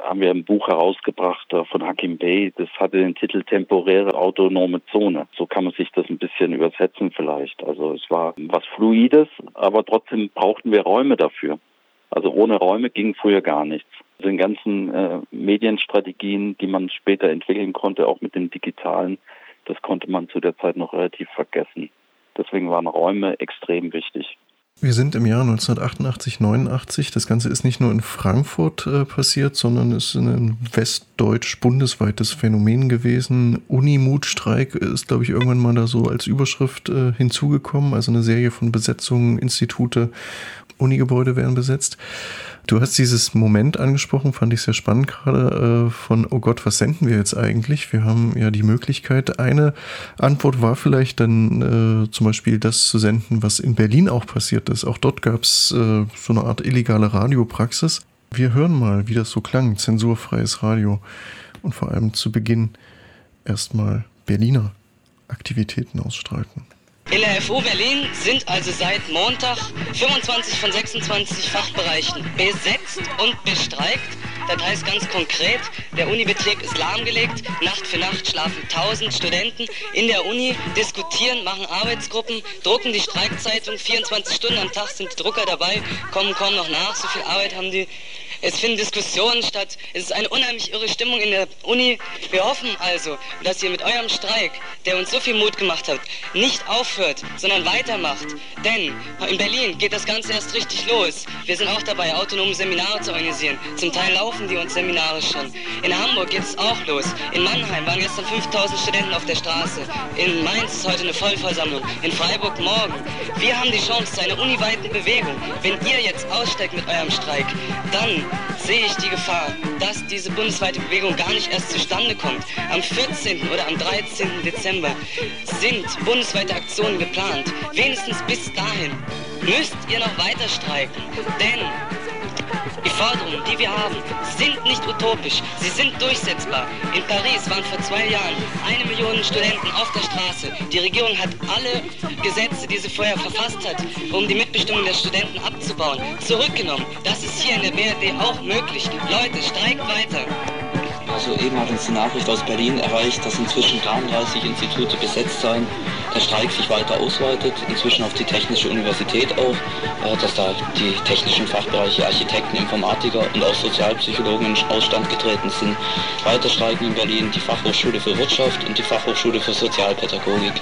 haben wir ein Buch herausgebracht äh, von Hakim Bey. Das hatte den Titel Temporäre autonome Zone. So kann man sich das ein bisschen übersetzen vielleicht. Also es war was Fluides, aber trotzdem brauchten wir Räume dafür. Also ohne Räume ging früher gar nichts. Den ganzen äh, Medienstrategien, die man später entwickeln konnte, auch mit dem Digitalen, das konnte man zu der Zeit noch relativ vergessen. Deswegen waren Räume extrem wichtig. Wir sind im Jahr 1988, 89. Das Ganze ist nicht nur in Frankfurt äh, passiert, sondern ist ein westdeutsch bundesweites Phänomen gewesen. Unimut-Streik ist, glaube ich, irgendwann mal da so als Überschrift äh, hinzugekommen. Also eine Serie von Besetzungen, Institute, Unigebäude werden besetzt. Du hast dieses Moment angesprochen, fand ich sehr spannend gerade, äh, von, oh Gott, was senden wir jetzt eigentlich? Wir haben ja die Möglichkeit. Eine Antwort war vielleicht dann äh, zum Beispiel das zu senden, was in Berlin auch passiert ist. Auch dort gab es äh, so eine Art illegale Radiopraxis. Wir hören mal, wie das so klang, zensurfreies Radio. Und vor allem zu Beginn erstmal Berliner Aktivitäten ausstrahlten. In der FU Berlin sind also seit Montag 25 von 26 Fachbereichen besetzt und bestreikt. Das heißt ganz konkret, der Unibetrieb ist lahmgelegt. Nacht für Nacht schlafen 1000 Studenten in der Uni, diskutieren, machen Arbeitsgruppen, drucken die Streikzeitung. 24 Stunden am Tag sind die Drucker dabei, kommen kaum noch nach. So viel Arbeit haben die es finden Diskussionen statt. Es ist eine unheimlich irre Stimmung in der Uni. Wir hoffen also, dass ihr mit eurem Streik, der uns so viel Mut gemacht hat, nicht aufhört, sondern weitermacht. Denn in Berlin geht das Ganze erst richtig los. Wir sind auch dabei, autonome Seminare zu organisieren. Zum Teil laufen die uns Seminare schon. In Hamburg geht es auch los. In Mannheim waren gestern 5000 Studenten auf der Straße. In Mainz ist heute eine Vollversammlung. In Freiburg morgen. Wir haben die Chance zu einer uniweiten Bewegung. Wenn ihr jetzt aussteigt mit eurem Streik, dann sehe ich die Gefahr, dass diese bundesweite Bewegung gar nicht erst zustande kommt. Am 14. oder am 13. Dezember sind bundesweite Aktionen geplant. Wenigstens bis dahin müsst ihr noch weiter streiken. Denn die Forderungen, die wir haben, sind nicht utopisch, sie sind durchsetzbar. In Paris waren vor zwei Jahren eine Million Studenten auf der Straße. Die Regierung hat alle Gesetze, die sie vorher verfasst hat, um die Mitbestimmung der Studenten abzubauen, zurückgenommen. Das ist hier in der BRD auch möglich. Leute, streikt weiter. Also eben hat uns die Nachricht aus Berlin erreicht, dass inzwischen 33 Institute besetzt seien, der Streik sich weiter ausweitet, inzwischen auf die Technische Universität auch, äh, dass da die technischen Fachbereiche Architekten, Informatiker und auch Sozialpsychologen in Ausstand getreten sind. Weiter streiken in Berlin die Fachhochschule für Wirtschaft und die Fachhochschule für Sozialpädagogik.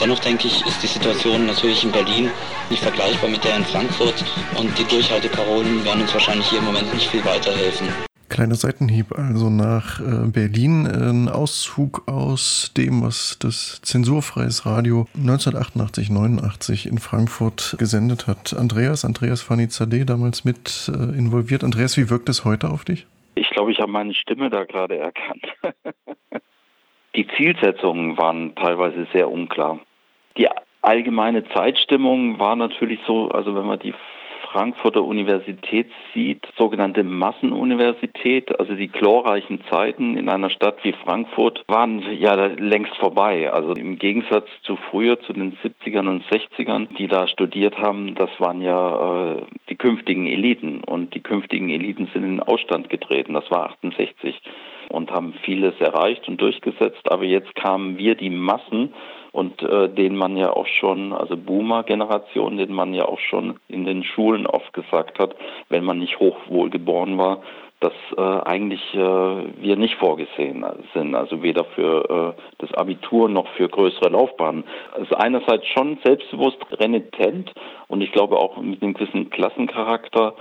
Dennoch denke ich, ist die Situation natürlich in Berlin nicht vergleichbar mit der in Frankfurt und die Durchhalteparolen werden uns wahrscheinlich hier im Moment nicht viel weiterhelfen. Kleiner Seitenhieb also nach äh, Berlin. Ein Auszug aus dem, was das zensurfreies Radio 1988, 89 in Frankfurt gesendet hat. Andreas, Andreas Fanizadeh damals mit äh, involviert. Andreas, wie wirkt es heute auf dich? Ich glaube, ich habe meine Stimme da gerade erkannt. Die Zielsetzungen waren teilweise sehr unklar. Die allgemeine Zeitstimmung war natürlich so, also wenn man die Frankfurter Universität sieht, sogenannte Massenuniversität, also die glorreichen Zeiten in einer Stadt wie Frankfurt waren ja längst vorbei. Also im Gegensatz zu früher, zu den 70ern und 60ern, die da studiert haben, das waren ja äh, die künftigen Eliten und die künftigen Eliten sind in den Ausstand getreten. Das war 68 und haben vieles erreicht und durchgesetzt. Aber jetzt kamen wir, die Massen, und äh, den man ja auch schon, also Boomer-Generation, den man ja auch schon in den Schulen oft gesagt hat, wenn man nicht hochwohlgeboren war, dass äh, eigentlich äh, wir nicht vorgesehen sind, also weder für äh, das Abitur noch für größere Laufbahnen. Also einerseits schon selbstbewusst renitent und ich glaube auch mit einem gewissen Klassencharakter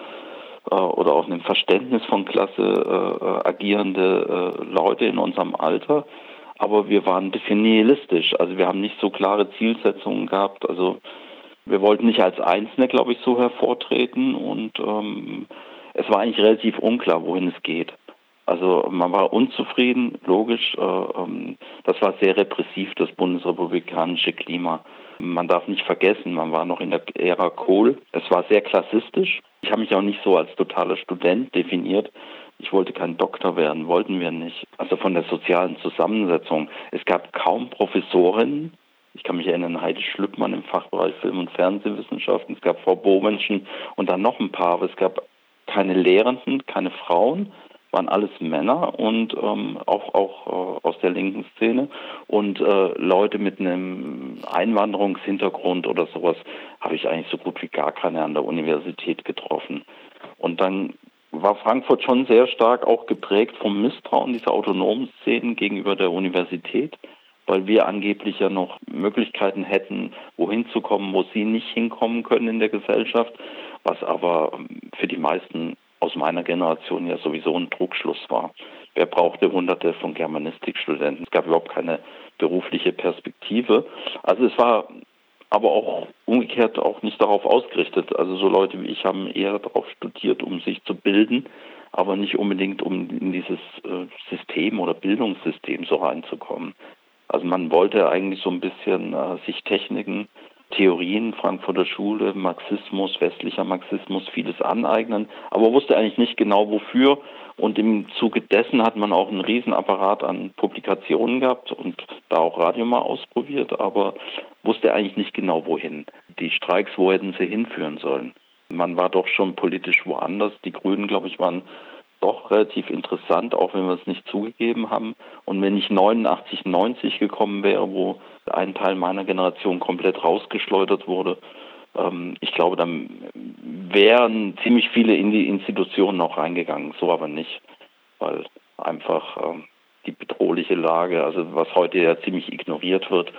äh, oder auch einem Verständnis von Klasse äh, äh agierende äh, Leute in unserem Alter, aber wir waren ein bisschen nihilistisch. Also wir haben nicht so klare Zielsetzungen gehabt. Also wir wollten nicht als Einzelne, glaube ich, so hervortreten und ähm, es war eigentlich relativ unklar, wohin es geht. Also man war unzufrieden, logisch. Äh, ähm, das war sehr repressiv, das bundesrepublikanische Klima. Man darf nicht vergessen, man war noch in der Ära Kohl. Es war sehr klassistisch. Ich habe mich auch nicht so als totaler Student definiert. Ich wollte kein Doktor werden, wollten wir nicht. Also von der sozialen Zusammensetzung. Es gab kaum Professorinnen. Ich kann mich erinnern, Heidi Schlückmann im Fachbereich Film- und Fernsehwissenschaften. Es gab Frau Bomenschen und dann noch ein paar, aber es gab keine Lehrenden, keine Frauen. waren alles Männer und ähm, auch, auch äh, aus der linken Szene und äh, Leute mit einem Einwanderungshintergrund oder sowas habe ich eigentlich so gut wie gar keine an der Universität getroffen. Und dann war Frankfurt schon sehr stark auch geprägt vom Misstrauen dieser autonomen Szenen gegenüber der Universität, weil wir angeblich ja noch Möglichkeiten hätten, wohin zu kommen, wo sie nicht hinkommen können in der Gesellschaft, was aber ähm, für die meisten aus meiner Generation ja sowieso ein Trugschluss war. Wer brauchte hunderte von Germanistikstudenten? Es gab überhaupt keine berufliche Perspektive. Also es war aber auch umgekehrt auch nicht darauf ausgerichtet. Also so Leute wie ich haben eher darauf studiert, um sich zu bilden, aber nicht unbedingt um in dieses äh, System oder Bildungssystem so reinzukommen. Also man wollte eigentlich so ein bisschen äh, sich Techniken, Theorien, Frankfurter Schule, Marxismus, westlicher Marxismus, vieles aneignen, aber wusste eigentlich nicht genau wofür. Und im Zuge dessen hat man auch einen Riesenapparat an Publikationen gehabt und da auch Radio mal ausprobiert, aber wusste eigentlich nicht genau wohin. Die Streiks, wo hätten sie hinführen sollen? Man war doch schon politisch woanders. Die Grünen, glaube ich, waren doch relativ interessant, auch wenn wir es nicht zugegeben haben. Und wenn ich 89, 90 gekommen wäre, wo ein Teil meiner Generation komplett rausgeschleudert wurde, ich glaube, dann wären ziemlich viele in die Institutionen noch reingegangen. So aber nicht, weil einfach ähm, die bedrohliche Lage, also was heute ja ziemlich ignoriert wird,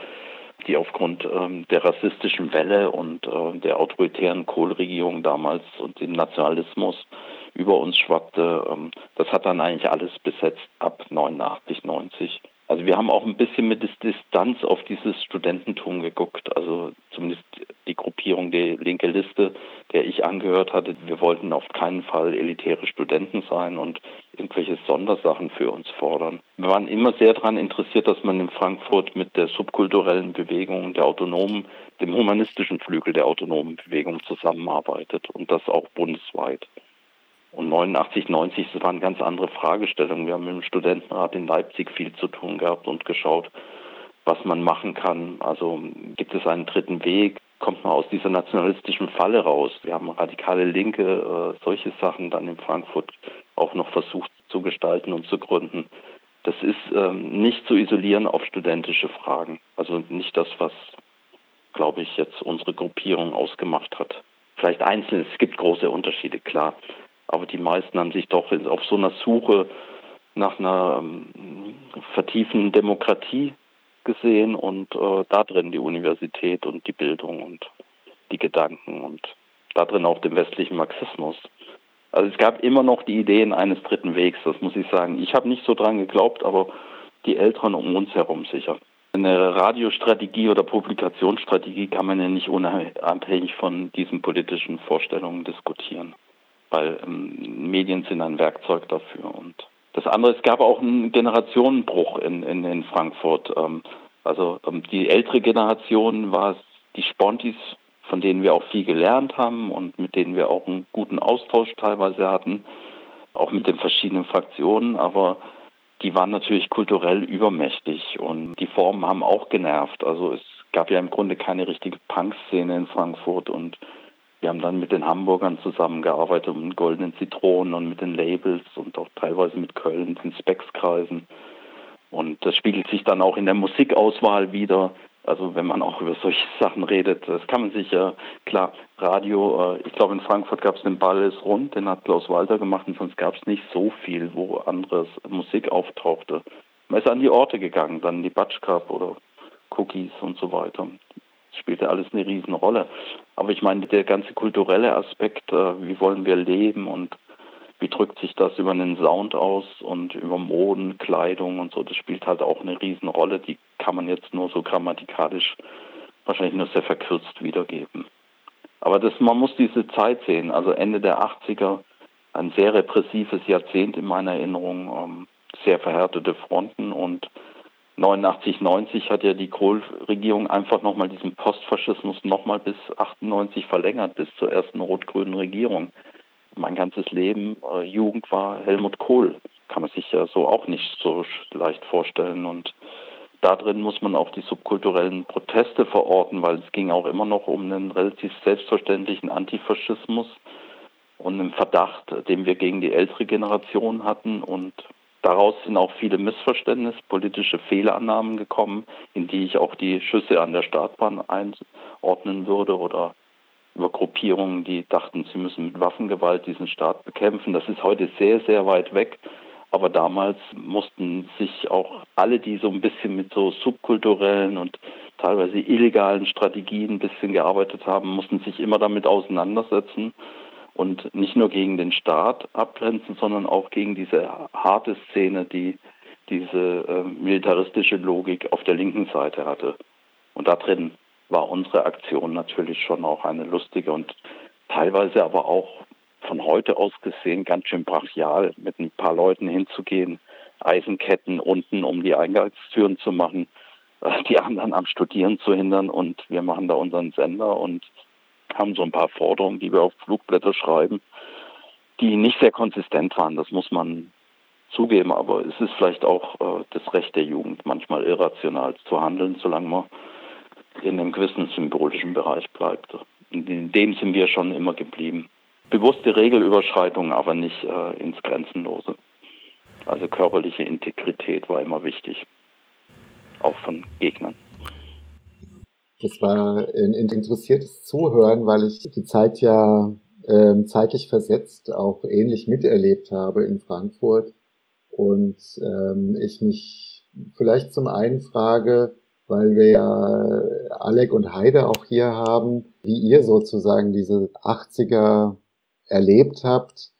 die aufgrund ähm, der rassistischen Welle und äh, der autoritären Kohlregierung damals und dem Nationalismus über uns schwappte, ähm, das hat dann eigentlich alles besetzt ab 89, 90. Also wir haben auch ein bisschen mit Distanz auf dieses Studententum geguckt. Also zumindest die Gruppierung, die linke Liste, der ich angehört hatte, wir wollten auf keinen Fall elitäre Studenten sein und irgendwelche Sondersachen für uns fordern. Wir waren immer sehr daran interessiert, dass man in Frankfurt mit der subkulturellen Bewegung, der autonomen, dem humanistischen Flügel der autonomen Bewegung zusammenarbeitet und das auch bundesweit. Und 89, 90, das waren ganz andere Fragestellungen. Wir haben mit dem Studentenrat in Leipzig viel zu tun gehabt und geschaut, was man machen kann. Also gibt es einen dritten Weg? Kommt man aus dieser nationalistischen Falle raus? Wir haben radikale Linke, äh, solche Sachen dann in Frankfurt auch noch versucht zu gestalten und zu gründen. Das ist ähm, nicht zu isolieren auf studentische Fragen. Also nicht das, was, glaube ich, jetzt unsere Gruppierung ausgemacht hat. Vielleicht einzeln, es gibt große Unterschiede, klar. Aber die meisten haben sich doch auf so einer Suche nach einer ähm, vertiefenden Demokratie gesehen und äh, da drin die Universität und die Bildung und die Gedanken und da drin auch den westlichen Marxismus. Also es gab immer noch die Ideen eines dritten Wegs, das muss ich sagen. Ich habe nicht so dran geglaubt, aber die Älteren um uns herum sicher. Eine Radiostrategie oder Publikationsstrategie kann man ja nicht unabhängig von diesen politischen Vorstellungen diskutieren weil ähm, Medien sind ein Werkzeug dafür. Und das andere, es gab auch einen Generationenbruch in, in, in Frankfurt. Ähm, also ähm, die ältere Generation war die Spontis, von denen wir auch viel gelernt haben und mit denen wir auch einen guten Austausch teilweise hatten, auch mit den verschiedenen Fraktionen, aber die waren natürlich kulturell übermächtig und die Formen haben auch genervt. Also es gab ja im Grunde keine richtige Punk-Szene in Frankfurt und wir haben dann mit den Hamburgern zusammengearbeitet, mit den Goldenen Zitronen und mit den Labels und auch teilweise mit Köln, den Specs-Kreisen. Und das spiegelt sich dann auch in der Musikauswahl wieder. Also wenn man auch über solche Sachen redet, das kann man sich ja, klar, Radio, äh, ich glaube in Frankfurt gab es den Ball ist rund, den hat Klaus Walter gemacht und sonst gab es nicht so viel, wo anderes Musik auftauchte. Man ist an die Orte gegangen, dann die Batsch Cup oder Cookies und so weiter. Das spielte alles eine Riesenrolle. Aber ich meine, der ganze kulturelle Aspekt, äh, wie wollen wir leben und wie drückt sich das über einen Sound aus und über Moden, Kleidung und so, das spielt halt auch eine Riesenrolle. Die kann man jetzt nur so grammatikalisch wahrscheinlich nur sehr verkürzt wiedergeben. Aber das, man muss diese Zeit sehen, also Ende der 80er, ein sehr repressives Jahrzehnt in meiner Erinnerung, ähm, sehr verhärtete Fronten und 89, 90 hat ja die Kohl-Regierung einfach nochmal diesen Postfaschismus nochmal bis 98 verlängert, bis zur ersten rot-grünen Regierung. Mein ganzes Leben, äh, Jugend war Helmut Kohl. Kann man sich ja so auch nicht so leicht vorstellen. Und da drin muss man auch die subkulturellen Proteste verorten, weil es ging auch immer noch um einen relativ selbstverständlichen Antifaschismus, und einem Verdacht, den wir gegen die ältere Generation hatten. Und daraus sind auch viele Missverständnisse, politische Fehlannahmen gekommen, in die ich auch die Schüsse an der Startbahn einordnen würde oder über Gruppierungen, die dachten, sie müssen mit Waffengewalt diesen Staat bekämpfen. Das ist heute sehr, sehr weit weg. Aber damals mussten sich auch alle, die so ein bisschen mit so subkulturellen und teilweise illegalen Strategien ein bisschen gearbeitet haben, mussten sich immer damit auseinandersetzen und nicht nur gegen den Staat abgrenzen, sondern auch gegen diese harte Szene, die diese äh, militaristische Logik auf der linken Seite hatte. Und da drin war unsere Aktion natürlich schon auch eine lustige und teilweise aber auch von heute aus gesehen ganz schön brachial, mit ein paar Leuten hinzugehen, Eisenketten unten, um die Eingangstüren zu machen, äh, die anderen am Studieren zu hindern und wir machen da unseren Sender und haben so ein paar Forderungen, die wir auf Flugblätter schreiben, die nicht sehr konsistent waren. Das muss man zugeben, aber es ist vielleicht auch äh, das Recht der Jugend, manchmal irrational zu handeln, solange man in einem gewissen symbolischen Bereich bleibt. In dem sind wir schon immer geblieben bewusste Regelüberschreitungen, aber nicht äh, ins Grenzenlose. Also körperliche Integrität war immer wichtig, auch von Gegnern. Das war ein interessiertes Zuhören, weil ich die Zeit ja äh, zeitlich versetzt auch ähnlich miterlebt habe in Frankfurt und ähm, ich mich vielleicht zum einen frage, weil wir ja Alec und Heide auch hier haben, wie ihr sozusagen diese 80er erlebt habt,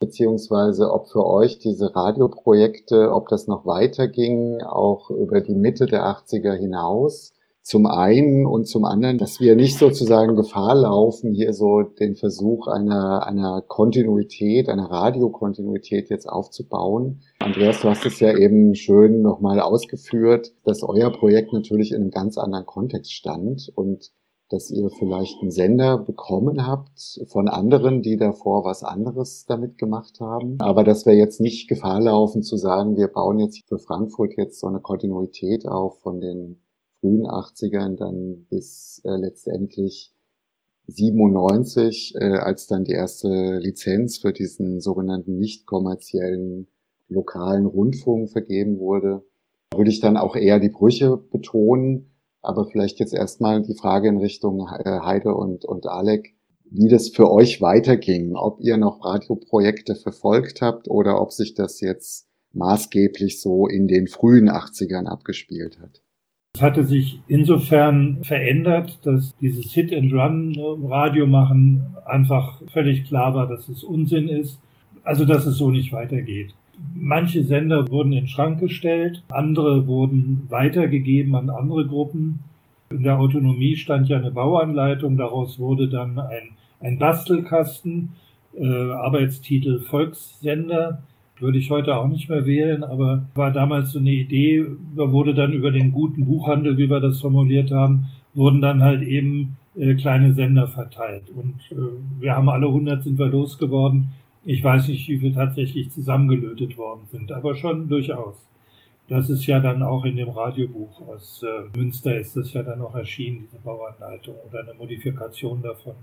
beziehungsweise ob für euch diese Radioprojekte, ob das noch weiterging, auch über die Mitte der 80er hinaus. Zum einen und zum anderen, dass wir nicht sozusagen Gefahr laufen, hier so den Versuch einer, einer Kontinuität, einer Radiokontinuität jetzt aufzubauen. Andreas, du hast es ja eben schön nochmal ausgeführt, dass euer Projekt natürlich in einem ganz anderen Kontext stand und dass ihr vielleicht einen Sender bekommen habt von anderen, die davor was anderes damit gemacht haben. Aber dass wir jetzt nicht Gefahr laufen zu sagen, wir bauen jetzt für Frankfurt jetzt so eine Kontinuität auf von den frühen 80ern dann bis äh, letztendlich 97, äh, als dann die erste Lizenz für diesen sogenannten nicht kommerziellen lokalen Rundfunk vergeben wurde, würde ich dann auch eher die Brüche betonen aber vielleicht jetzt erstmal die Frage in Richtung äh, Heide und, und Alec, wie das für euch weiterging, ob ihr noch Radioprojekte verfolgt habt oder ob sich das jetzt maßgeblich so in den frühen 80ern abgespielt hat. Es hatte sich insofern verändert, dass dieses Hit-and-Run-Radio machen einfach völlig klar war, dass es Unsinn ist, also dass es so nicht weitergeht. Manche Sender wurden in Schrank gestellt, andere wurden weitergegeben an andere Gruppen. In der Autonomie stand ja eine Bauanleitung, daraus wurde dann ein, ein Bastelkasten, äh, Arbeitstitel Volkssender. Würde ich heute auch nicht mehr wählen, aber war damals so eine Idee, wurde dann über den guten Buchhandel, wie wir das formuliert haben, wurden dann halt eben äh, kleine Sender verteilt. Und äh, wir haben alle 100 sind wir losgeworden. Ich weiß nicht, wie viel tatsächlich zusammengelötet worden sind, aber schon durchaus. Das ist ja dann auch in dem Radiobuch aus äh, Münster ist das ja dann auch erschienen, diese Bauanleitung oder eine Modifikation davon.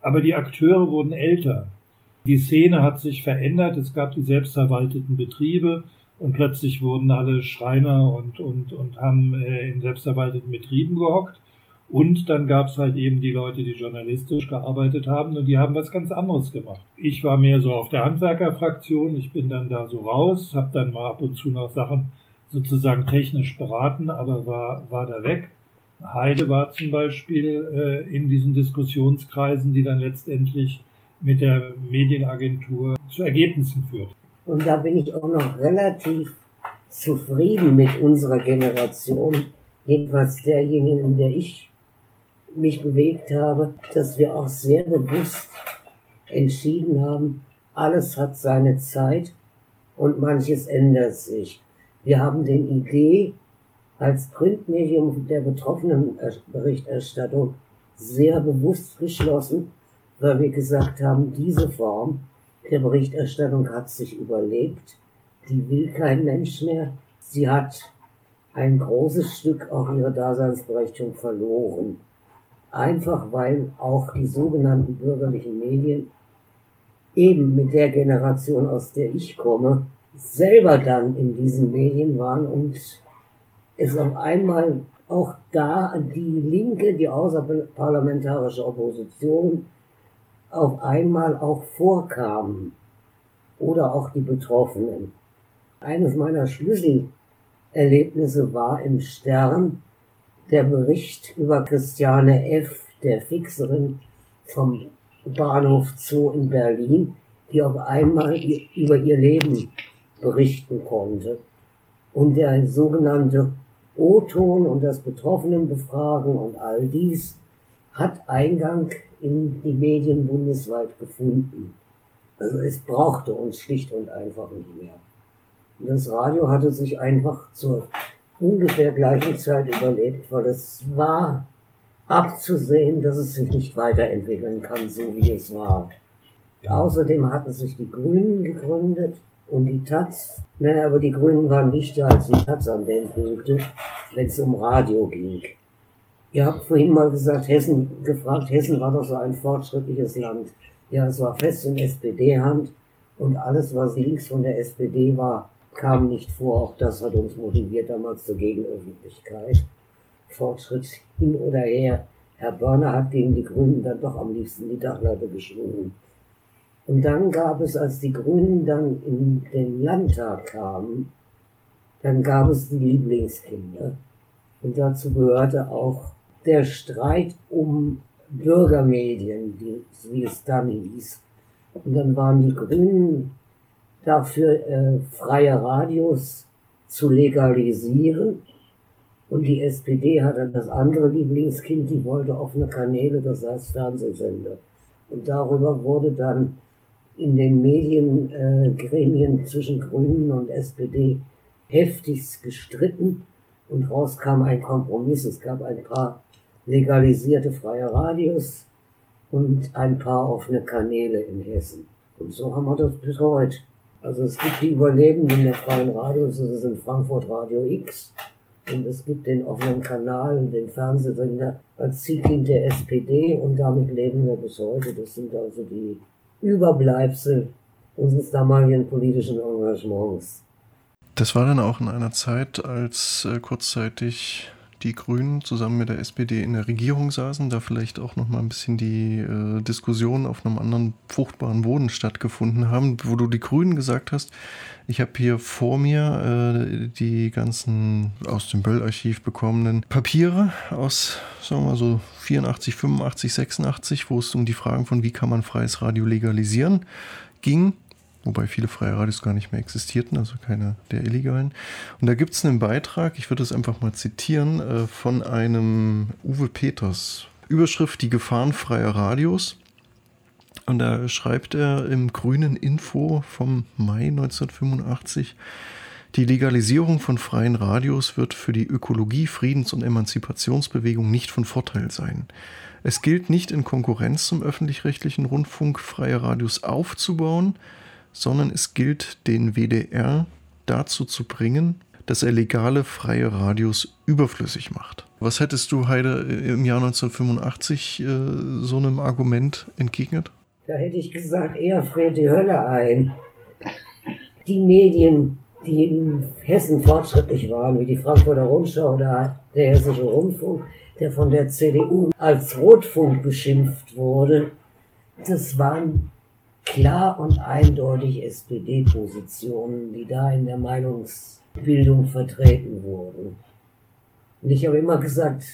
Aber die Akteure wurden älter. Die Szene hat sich verändert. Es gab die selbstverwalteten Betriebe und plötzlich wurden alle Schreiner und, und, und haben äh, in selbstverwalteten Betrieben gehockt. Und dann gab es halt eben die Leute, die journalistisch gearbeitet haben und die haben was ganz anderes gemacht. Ich war mehr so auf der Handwerkerfraktion, ich bin dann da so raus, habe dann mal ab und zu noch Sachen sozusagen technisch beraten, aber war, war da weg. Heide war zum Beispiel äh, in diesen Diskussionskreisen, die dann letztendlich mit der Medienagentur zu Ergebnissen führt. Und da bin ich auch noch relativ zufrieden mit unserer Generation, jedenfalls derjenigen, in der ich mich bewegt habe, dass wir auch sehr bewusst entschieden haben, alles hat seine Zeit und manches ändert sich. Wir haben den Idee als Printmedium der betroffenen Berichterstattung sehr bewusst geschlossen, weil wir gesagt haben, diese Form der Berichterstattung hat sich überlebt, die will kein Mensch mehr. Sie hat ein großes Stück auch ihre Daseinsberechtigung verloren einfach weil auch die sogenannten bürgerlichen Medien eben mit der Generation, aus der ich komme, selber dann in diesen Medien waren und es auf einmal auch da die Linke, die außerparlamentarische Opposition, auf einmal auch vorkamen oder auch die Betroffenen. Eines meiner Schlüsselerlebnisse war im Stern der Bericht über Christiane F., der Fixerin vom Bahnhof Zoo in Berlin, die auf einmal über ihr Leben berichten konnte. Und der sogenannte O-Ton und das Betroffenenbefragen und all dies hat Eingang in die Medien bundesweit gefunden. Also es brauchte uns schlicht und einfach nicht mehr. Und das Radio hatte sich einfach zur ungefähr gleichen Zeit überlebt, weil es war abzusehen, dass es sich nicht weiterentwickeln kann, so wie es war. Außerdem hatten sich die Grünen gegründet und die Taz. Naja, aber die Grünen waren wichtiger als die Taz an den Punkten, wenn es um Radio ging. Ihr habt vorhin mal gesagt, Hessen, gefragt, Hessen war doch so ein fortschrittliches Land. Ja, es war fest in SPD-Hand und alles, was links von der SPD war, kam nicht vor. Auch das hat uns motiviert damals zur Gegenöffentlichkeit. Fortschritt hin oder her. Herr Börner hat gegen die Grünen dann doch am liebsten die Dachleiter geschwungen. Und dann gab es, als die Grünen dann in den Landtag kamen, dann gab es die Lieblingskinder. Und dazu gehörte auch der Streit um Bürgermedien, die, wie es dann hieß. Und dann waren die Grünen dafür, äh, freie Radios zu legalisieren. Und die SPD hat dann das andere Lieblingskind, die wollte offene Kanäle, das heißt Fernsehsender. Und darüber wurde dann in den Mediengremien äh, zwischen Grünen und SPD heftigst gestritten und raus kam ein Kompromiss. Es gab ein paar legalisierte freie Radios und ein paar offene Kanäle in Hessen. Und so haben wir das bis heute. Also es gibt die Überlebenden der freien Radios, das ist in Frankfurt Radio X. Und es gibt den offenen Kanal, den Fernsehsender als Zielkind der SPD und damit leben wir bis heute. Das sind also die Überbleibsel unseres damaligen politischen Engagements. Das war dann auch in einer Zeit, als äh, kurzzeitig die Grünen zusammen mit der SPD in der Regierung saßen, da vielleicht auch noch mal ein bisschen die äh, Diskussionen auf einem anderen fruchtbaren Boden stattgefunden haben, wo du die Grünen gesagt hast, ich habe hier vor mir äh, die ganzen aus dem Böll-Archiv bekommenen Papiere aus, sagen wir mal so 84, 85, 86, wo es um die Fragen von wie kann man freies Radio legalisieren ging wobei viele freie Radios gar nicht mehr existierten, also keine der illegalen. Und da gibt es einen Beitrag, ich würde es einfach mal zitieren, äh, von einem Uwe Peters. Überschrift Die Gefahren freier Radios. Und da schreibt er im grünen Info vom Mai 1985, die Legalisierung von freien Radios wird für die Ökologie, Friedens- und Emanzipationsbewegung nicht von Vorteil sein. Es gilt nicht in Konkurrenz zum öffentlich-rechtlichen Rundfunk freie Radios aufzubauen, sondern es gilt, den WDR dazu zu bringen, dass er legale freie Radios überflüssig macht. Was hättest du, Heide, im Jahr 1985 äh, so einem Argument entgegnet? Da hätte ich gesagt, eher friert die Hölle ein. Die Medien, die in Hessen fortschrittlich waren, wie die Frankfurter Rundschau oder der Hessische Rundfunk, der von der CDU als Rotfunk beschimpft wurde, das waren klar und eindeutig SPD-Positionen, die da in der Meinungsbildung vertreten wurden. Und ich habe immer gesagt,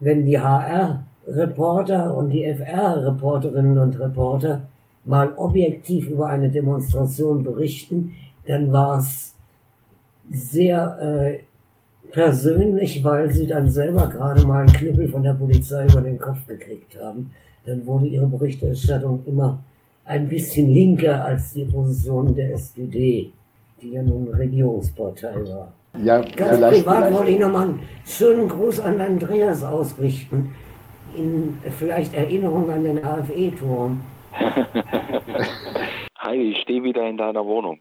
wenn die HR-Reporter und die FR-Reporterinnen und Reporter mal objektiv über eine Demonstration berichten, dann war es sehr äh, persönlich, weil sie dann selber gerade mal einen Knüppel von der Polizei über den Kopf gekriegt haben. Dann wurde ihre Berichterstattung immer ein bisschen linker als die Position der SPD, die ja nun Regierungspartei war. Ja, Ganz privat wollte ich nochmal einen schönen Gruß an Andreas ausrichten, in vielleicht Erinnerung an den AfE-Turm. Hi, ich stehe wieder in deiner Wohnung.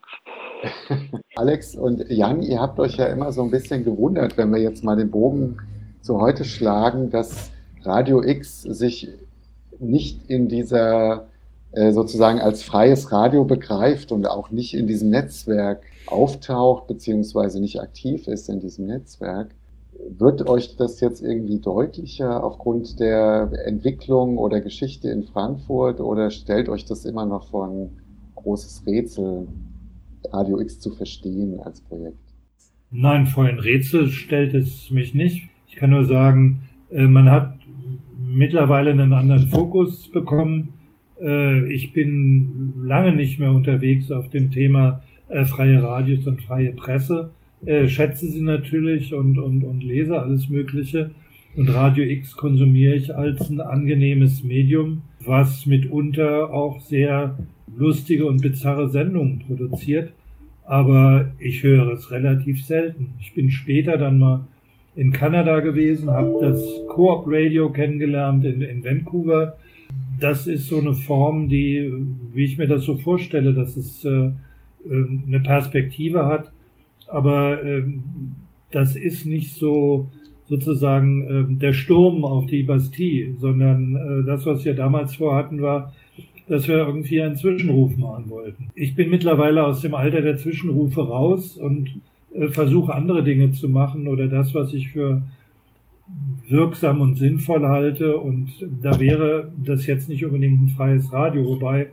Alex und Jan, ihr habt euch ja immer so ein bisschen gewundert, wenn wir jetzt mal den Bogen zu heute schlagen, dass Radio X sich nicht in dieser äh, sozusagen als freies Radio begreift und auch nicht in diesem Netzwerk auftaucht, beziehungsweise nicht aktiv ist in diesem Netzwerk, wird euch das jetzt irgendwie deutlicher aufgrund der Entwicklung oder Geschichte in Frankfurt oder stellt euch das immer noch vor ein großes Rätsel, Radio X zu verstehen als Projekt? Nein, vor ein Rätsel stellt es mich nicht. Ich kann nur sagen, äh, man hat mittlerweile einen anderen Fokus bekommen. Äh, ich bin lange nicht mehr unterwegs auf dem Thema äh, freie Radios und freie Presse. Schätze sie natürlich und, und, und lese alles Mögliche. Und Radio X konsumiere ich als ein angenehmes Medium, was mitunter auch sehr lustige und bizarre Sendungen produziert. Aber ich höre es relativ selten. Ich bin später dann mal in Kanada gewesen, habe das Coop Radio kennengelernt in, in Vancouver. Das ist so eine Form, die, wie ich mir das so vorstelle, dass es äh, ähm, eine Perspektive hat. Aber äh, das ist nicht so sozusagen äh, der Sturm auf die Bastille, sondern äh, das, was wir damals vorhatten, war, dass wir irgendwie einen Zwischenruf machen wollten. Ich bin mittlerweile aus dem Alter der Zwischenrufe raus und äh, versuche andere Dinge zu machen oder das, was ich für wirksam und sinnvoll halte. Und da wäre das jetzt nicht unbedingt ein freies Radio, wobei,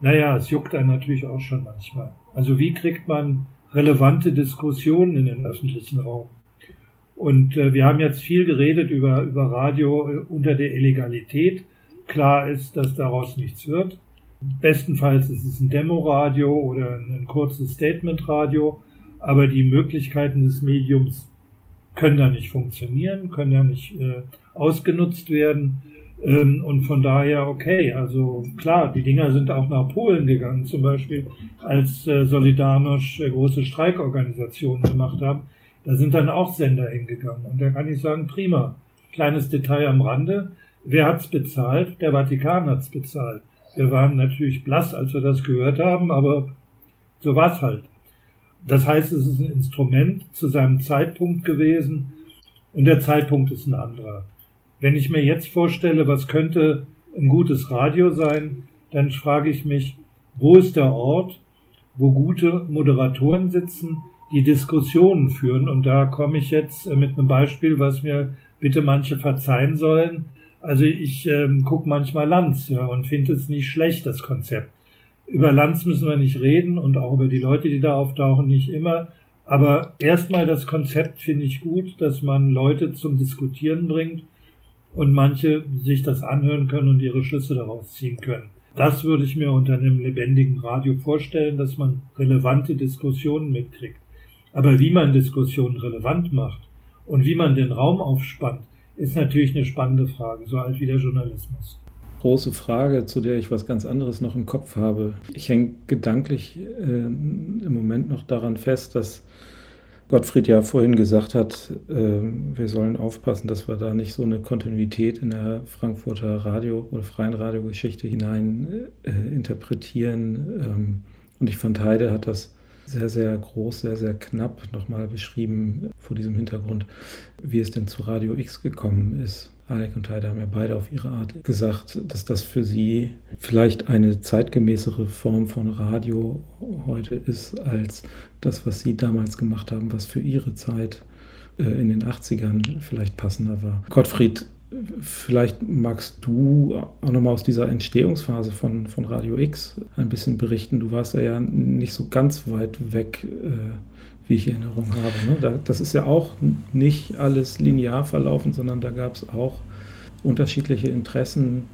naja, es juckt einen natürlich auch schon manchmal. Also wie kriegt man relevante Diskussionen in den öffentlichen Raum? Und äh, wir haben jetzt viel geredet über, über Radio äh, unter der Illegalität. Klar ist, dass daraus nichts wird. Bestenfalls ist es ein Demoradio oder ein kurzes Statementradio aber die Möglichkeiten des Mediums können da nicht funktionieren, können ja nicht äh, ausgenutzt werden. Ähm, und von daher, okay, also klar, die Dinger sind auch nach Polen gegangen, zum Beispiel, als äh, Solidarność äh, große Streikorganisationen gemacht haben. Da sind dann auch Sender hingegangen. Und da kann ich sagen, prima. Kleines Detail am Rande. Wer hat's bezahlt? Der Vatikan hat's bezahlt. Wir waren natürlich blass, als wir das gehört haben, aber so war's halt. Das heißt, es ist ein Instrument zu seinem Zeitpunkt gewesen und der Zeitpunkt ist ein anderer. Wenn ich mir jetzt vorstelle, was könnte ein gutes Radio sein, dann frage ich mich, wo ist der Ort, wo gute Moderatoren sitzen, die Diskussionen führen. Und da komme ich jetzt mit einem Beispiel, was mir bitte manche verzeihen sollen. Also ich ähm, gucke manchmal Lanz ja, und finde es nicht schlecht, das Konzept. Über Lanz müssen wir nicht reden und auch über die Leute, die da auftauchen, nicht immer. Aber erstmal das Konzept finde ich gut, dass man Leute zum Diskutieren bringt und manche sich das anhören können und ihre Schlüsse daraus ziehen können. Das würde ich mir unter einem lebendigen Radio vorstellen, dass man relevante Diskussionen mitkriegt. Aber wie man Diskussionen relevant macht und wie man den Raum aufspannt, ist natürlich eine spannende Frage, so alt wie der Journalismus große Frage, zu der ich was ganz anderes noch im Kopf habe. Ich hänge gedanklich äh, im Moment noch daran fest, dass Gottfried ja vorhin gesagt hat, äh, wir sollen aufpassen, dass wir da nicht so eine Kontinuität in der Frankfurter Radio- oder freien Radiogeschichte hinein äh, interpretieren. Ähm, und ich fand, Heide hat das sehr, sehr groß, sehr, sehr knapp nochmal beschrieben vor diesem Hintergrund, wie es denn zu Radio X gekommen ist. Alec und Heide haben ja beide auf ihre Art gesagt, dass das für sie vielleicht eine zeitgemäßere Form von Radio heute ist, als das, was sie damals gemacht haben, was für ihre Zeit äh, in den 80ern vielleicht passender war. Gottfried, vielleicht magst du auch nochmal aus dieser Entstehungsphase von, von Radio X ein bisschen berichten. Du warst ja, nicht so ganz weit weg. Äh, wie ich Erinnerung habe. Ne? das ist ja auch nicht alles linear verlaufen, sondern da gab es auch unterschiedliche Interessen,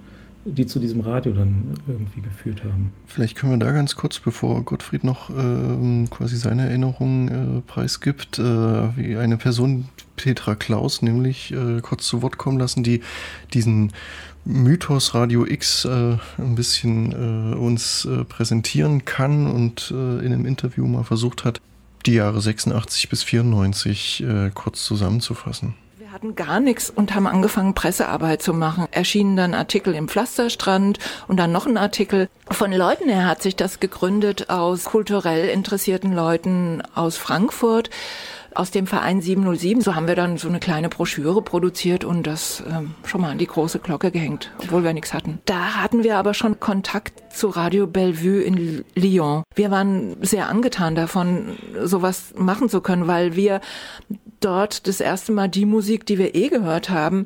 die zu diesem Radio dann irgendwie geführt haben. Vielleicht können wir da ganz kurz, bevor Gottfried noch äh, quasi seine Erinnerungen äh, preisgibt, äh, wie eine Person, Petra Klaus, nämlich äh, kurz zu Wort kommen lassen, die diesen Mythos Radio X äh, ein bisschen äh, uns präsentieren kann und in einem Interview mal versucht hat, die Jahre 86 bis 94 äh, kurz zusammenzufassen. Wir hatten gar nichts und haben angefangen, Pressearbeit zu machen. Erschienen dann Artikel im Pflasterstrand und dann noch ein Artikel. Von Leuten her hat sich das gegründet aus kulturell interessierten Leuten aus Frankfurt aus dem Verein 707. So haben wir dann so eine kleine Broschüre produziert und das ähm, schon mal an die große Glocke gehängt, obwohl wir nichts hatten. Da hatten wir aber schon Kontakt zu Radio Bellevue in Lyon. Wir waren sehr angetan davon, sowas machen zu können, weil wir dort das erste Mal die Musik, die wir eh gehört haben,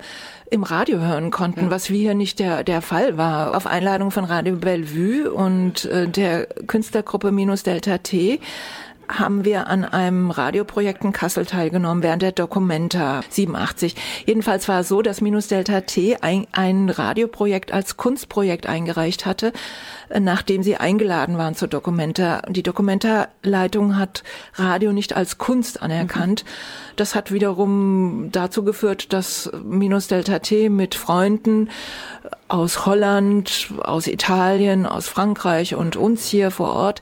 im Radio hören konnten, ja. was wie hier nicht der, der Fall war. Auf Einladung von Radio Bellevue und äh, der Künstlergruppe Minus Delta T haben wir an einem Radioprojekt in Kassel teilgenommen während der Documenta 87. Jedenfalls war es so, dass Minus Delta T ein, ein Radioprojekt als Kunstprojekt eingereicht hatte, nachdem sie eingeladen waren zur Documenta. Die Documenta-Leitung hat Radio nicht als Kunst anerkannt. Das hat wiederum dazu geführt, dass Minus Delta T mit Freunden aus Holland, aus Italien, aus Frankreich und uns hier vor Ort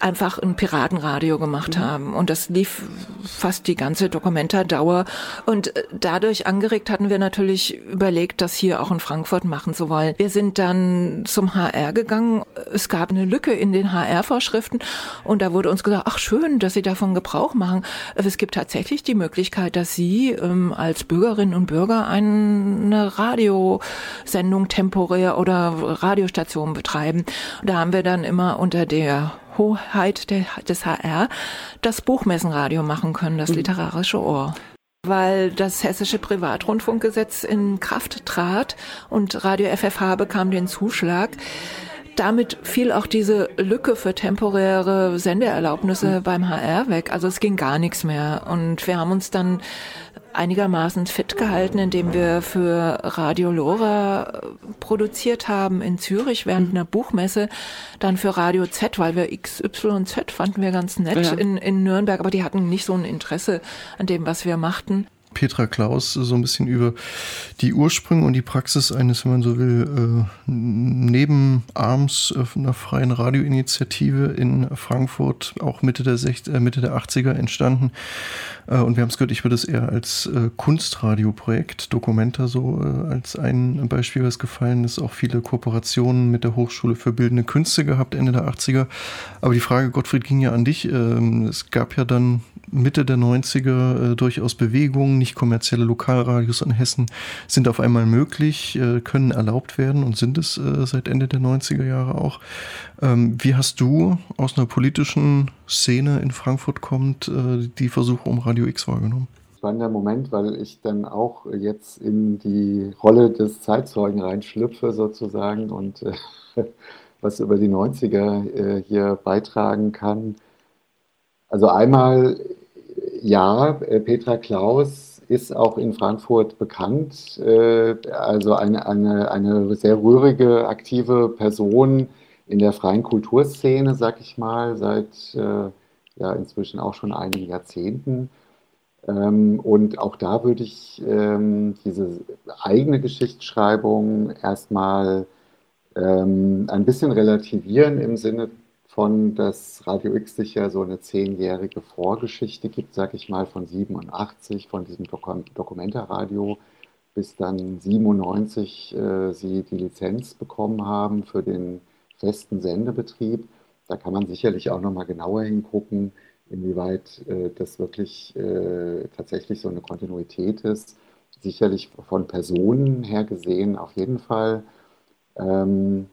einfach ein Piratenradio gemacht mhm. haben. Und das lief fast die ganze Dokumentardauer. Und äh, dadurch angeregt hatten wir natürlich überlegt, das hier auch in Frankfurt machen zu wollen. Wir sind dann zum HR gegangen. Es gab eine Lücke in den HR-Vorschriften und da wurde uns gesagt, ach schön, dass Sie davon Gebrauch machen. Es gibt tatsächlich die Möglichkeit, dass Sie ähm, als Bürgerinnen und Bürger eine Radiosendung temporär oder Radiostation betreiben. Da haben wir dann immer unter der Hoheit der, des HR das Buchmessenradio machen können, das mhm. literarische Ohr weil das hessische Privatrundfunkgesetz in Kraft trat und Radio FFH bekam den Zuschlag. Damit fiel auch diese Lücke für temporäre Sendeerlaubnisse mhm. beim HR weg. Also es ging gar nichts mehr. Und wir haben uns dann einigermaßen fit gehalten, indem wir für Radio Lora äh, produziert haben in Zürich während einer Buchmesse, dann für Radio Z, weil wir XYZ fanden wir ganz nett ja. in, in Nürnberg, aber die hatten nicht so ein Interesse an dem, was wir machten. Petra Klaus so ein bisschen über die Ursprünge und die Praxis eines, wenn man so will, äh, Nebenarms einer freien Radioinitiative in Frankfurt, auch Mitte der, 60, äh, Mitte der 80er entstanden. Äh, und wir haben es gehört, ich würde es eher als äh, Kunstradioprojekt, Dokumenta so äh, als ein Beispiel, was gefallen ist. Auch viele Kooperationen mit der Hochschule für Bildende Künste gehabt, Ende der 80er. Aber die Frage, Gottfried, ging ja an dich. Ähm, es gab ja dann Mitte der 90er äh, durchaus Bewegungen, nicht kommerzielle Lokalradios in Hessen sind auf einmal möglich, äh, können erlaubt werden und sind es äh, seit Ende der 90er Jahre auch. Ähm, wie hast du aus einer politischen Szene in Frankfurt kommt äh, die Versuche um Radio X wahrgenommen? Spannender Moment, weil ich dann auch jetzt in die Rolle des Zeitzeugen reinschlüpfe sozusagen und äh, was über die 90er äh, hier beitragen kann. Also einmal ja, äh, Petra Klaus ist auch in Frankfurt bekannt. Äh, also eine, eine, eine sehr rührige, aktive Person in der freien Kulturszene, sag ich mal, seit äh, ja inzwischen auch schon einigen Jahrzehnten. Ähm, und auch da würde ich ähm, diese eigene Geschichtsschreibung erstmal ähm, ein bisschen relativieren im Sinne von, dass Radio X sich ja so eine zehnjährige Vorgeschichte gibt, sag ich mal, von 87, von diesem Dokum Dokumentarradio, bis dann 97 äh, sie die Lizenz bekommen haben für den festen Sendebetrieb. Da kann man sicherlich auch nochmal genauer hingucken, inwieweit äh, das wirklich äh, tatsächlich so eine Kontinuität ist. Sicherlich von Personen her gesehen auf jeden Fall. Ähm,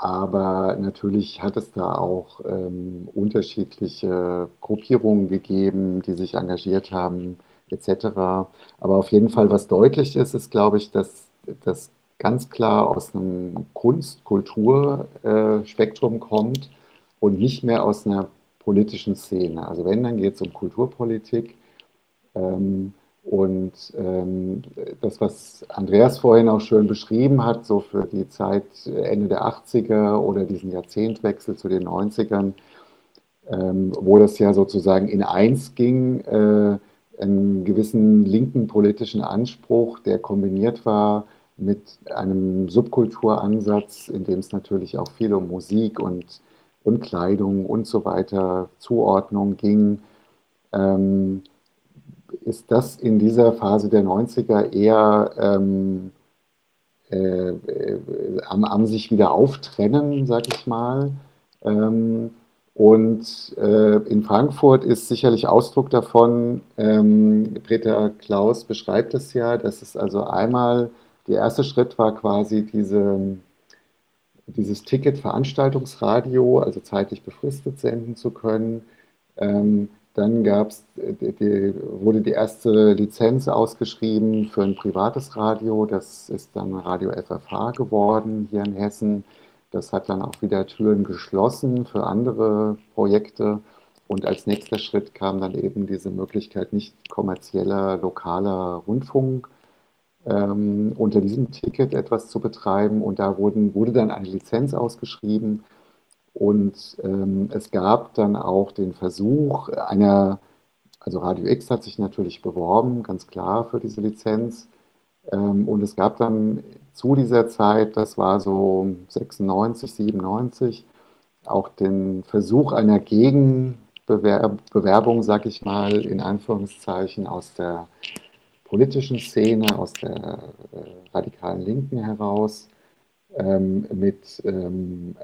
aber natürlich hat es da auch ähm, unterschiedliche Gruppierungen gegeben, die sich engagiert haben, etc. Aber auf jeden Fall, was deutlich ist, ist, glaube ich, dass das ganz klar aus einem Kunst-Kultur-Spektrum äh, kommt und nicht mehr aus einer politischen Szene. Also wenn, dann geht es um Kulturpolitik. Ähm, und ähm, das, was Andreas vorhin auch schön beschrieben hat, so für die Zeit Ende der 80er oder diesen Jahrzehntwechsel zu den 90ern, ähm, wo das ja sozusagen in eins ging, äh, einen gewissen linken politischen Anspruch, der kombiniert war mit einem Subkulturansatz, in dem es natürlich auch viel um Musik und, und Kleidung und so weiter, Zuordnung ging. Ähm, ist das in dieser Phase der 90er eher ähm, äh, äh, am, am, sich wieder auftrennen, sag ich mal. Ähm, Und äh, in Frankfurt ist sicherlich Ausdruck davon, ähm, Peter Klaus beschreibt es ja, dass es also einmal, der erste Schritt war quasi diese, dieses Ticket Veranstaltungsradio, also zeitlich befristet senden zu können. Ähm, dann gab's, die, die, wurde die erste Lizenz ausgeschrieben für ein privates Radio. Das ist dann Radio FFH geworden hier in Hessen. Das hat dann auch wieder Türen geschlossen für andere Projekte. Und als nächster Schritt kam dann eben diese Möglichkeit nicht kommerzieller lokaler Rundfunk ähm, unter diesem Ticket etwas zu betreiben. Und da wurden, wurde dann eine Lizenz ausgeschrieben. Und ähm, es gab dann auch den Versuch einer, also Radio X hat sich natürlich beworben, ganz klar für diese Lizenz. Ähm, und es gab dann zu dieser Zeit, das war so 96, 97, auch den Versuch einer Gegenbewerbung, sag ich mal, in Anführungszeichen aus der politischen Szene, aus der äh, radikalen Linken heraus, ähm, mit ähm,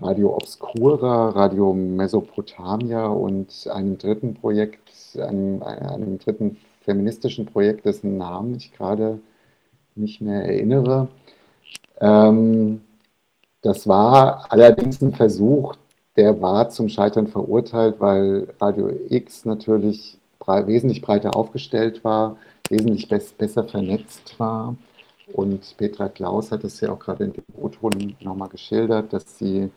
Radio Obscura, Radio Mesopotamia und einem dritten Projekt, einem, einem dritten feministischen Projekt, dessen Namen ich gerade nicht mehr erinnere. Ähm, das war allerdings ein Versuch, der war zum Scheitern verurteilt, weil Radio X natürlich brei wesentlich breiter aufgestellt war, wesentlich be besser vernetzt war. Und Petra Klaus hat es ja auch gerade in dem O-Ton nochmal geschildert, dass sie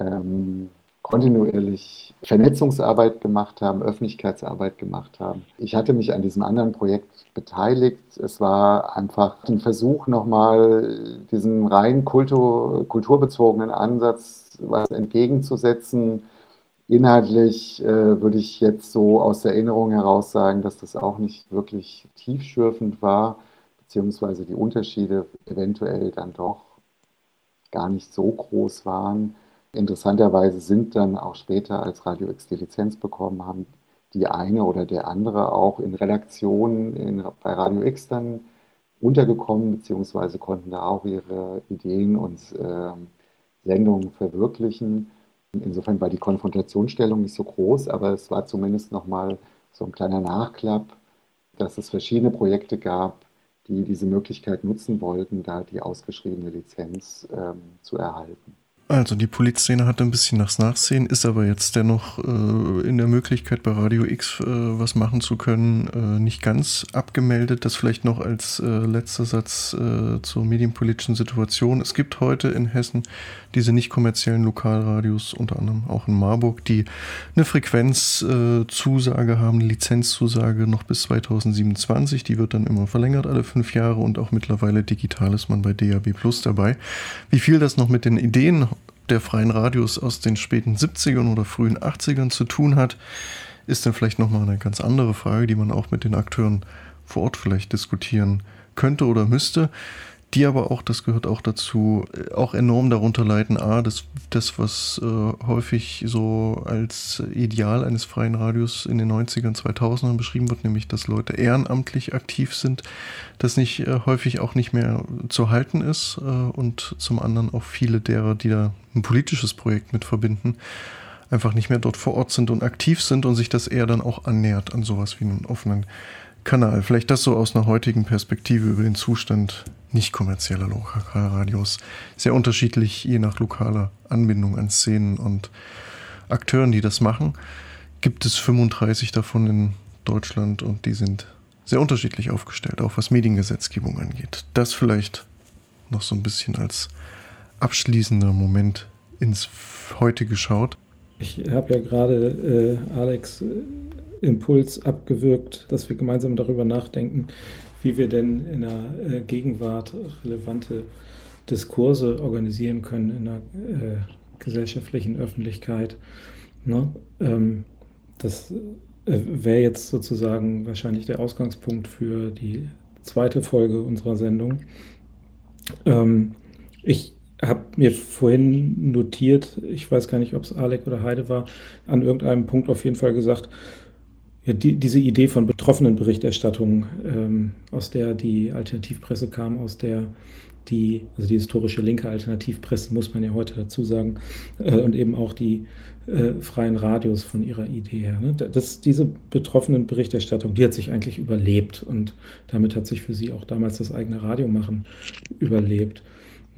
ähm, kontinuierlich Vernetzungsarbeit gemacht haben, Öffentlichkeitsarbeit gemacht haben. Ich hatte mich an diesem anderen Projekt beteiligt. Es war einfach ein Versuch, nochmal diesem rein kultur, kulturbezogenen Ansatz was entgegenzusetzen. Inhaltlich äh, würde ich jetzt so aus der Erinnerung heraus sagen, dass das auch nicht wirklich tiefschürfend war, beziehungsweise die Unterschiede eventuell dann doch gar nicht so groß waren. Interessanterweise sind dann auch später, als Radio X die Lizenz bekommen haben, die eine oder der andere auch in Redaktionen in, bei Radio X dann untergekommen, beziehungsweise konnten da auch ihre Ideen und äh, Sendungen verwirklichen. Insofern war die Konfrontationsstellung nicht so groß, aber es war zumindest nochmal so ein kleiner Nachklapp, dass es verschiedene Projekte gab, die diese Möglichkeit nutzen wollten, da die ausgeschriebene Lizenz ähm, zu erhalten. Also die Polizszene hatte ein bisschen das Nachsehen, ist aber jetzt dennoch äh, in der Möglichkeit bei Radio X äh, was machen zu können, äh, nicht ganz abgemeldet. Das vielleicht noch als äh, letzter Satz äh, zur medienpolitischen Situation. Es gibt heute in Hessen diese nicht kommerziellen Lokalradios, unter anderem auch in Marburg, die eine Frequenzzusage äh, haben, eine Lizenzzusage noch bis 2027. Die wird dann immer verlängert alle fünf Jahre und auch mittlerweile digital ist man bei DAB Plus dabei. Wie viel das noch mit den Ideen der freien Radios aus den späten 70ern oder frühen 80ern zu tun hat, ist dann vielleicht nochmal eine ganz andere Frage, die man auch mit den Akteuren vor Ort vielleicht diskutieren könnte oder müsste die aber auch, das gehört auch dazu, äh, auch enorm darunter leiden. A, das, das was äh, häufig so als Ideal eines freien Radios in den 90ern, 2000ern beschrieben wird, nämlich dass Leute ehrenamtlich aktiv sind, das nicht äh, häufig auch nicht mehr zu halten ist äh, und zum anderen auch viele derer, die da ein politisches Projekt mit verbinden, einfach nicht mehr dort vor Ort sind und aktiv sind und sich das eher dann auch annähert an sowas wie einen offenen Kanal. Vielleicht das so aus einer heutigen Perspektive über den Zustand nicht kommerzieller Lokalradios. Sehr unterschiedlich, je nach lokaler Anbindung an Szenen und Akteuren, die das machen. Gibt es 35 davon in Deutschland und die sind sehr unterschiedlich aufgestellt, auch was Mediengesetzgebung angeht. Das vielleicht noch so ein bisschen als abschließender Moment ins Heute geschaut. Ich habe ja gerade äh, Alex äh, Impuls abgewirkt, dass wir gemeinsam darüber nachdenken, wie wir denn in der äh, Gegenwart relevante Diskurse organisieren können in der äh, gesellschaftlichen Öffentlichkeit. Ne? Ähm, das äh, wäre jetzt sozusagen wahrscheinlich der Ausgangspunkt für die zweite Folge unserer Sendung. Ähm, ich habe mir vorhin notiert, ich weiß gar nicht, ob es Alec oder Heide war, an irgendeinem Punkt auf jeden Fall gesagt, ja, die, diese Idee von betroffenen Berichterstattung, ähm, aus der die Alternativpresse kam, aus der die, also die historische linke Alternativpresse, muss man ja heute dazu sagen, äh, und eben auch die äh, freien Radios von ihrer Idee her. Ne? Das, diese betroffenen Berichterstattung, die hat sich eigentlich überlebt und damit hat sich für sie auch damals das eigene Radiomachen überlebt.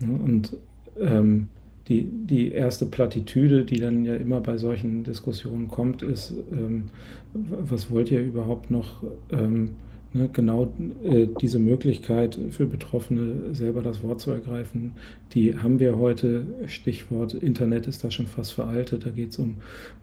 Ne? Und ähm, die, die erste Plattitüde, die dann ja immer bei solchen Diskussionen kommt, ist, ähm, was wollt ihr überhaupt noch? Ähm, Ne, genau äh, diese Möglichkeit für Betroffene selber das Wort zu ergreifen, die haben wir heute. Stichwort Internet ist da schon fast veraltet. Da geht es um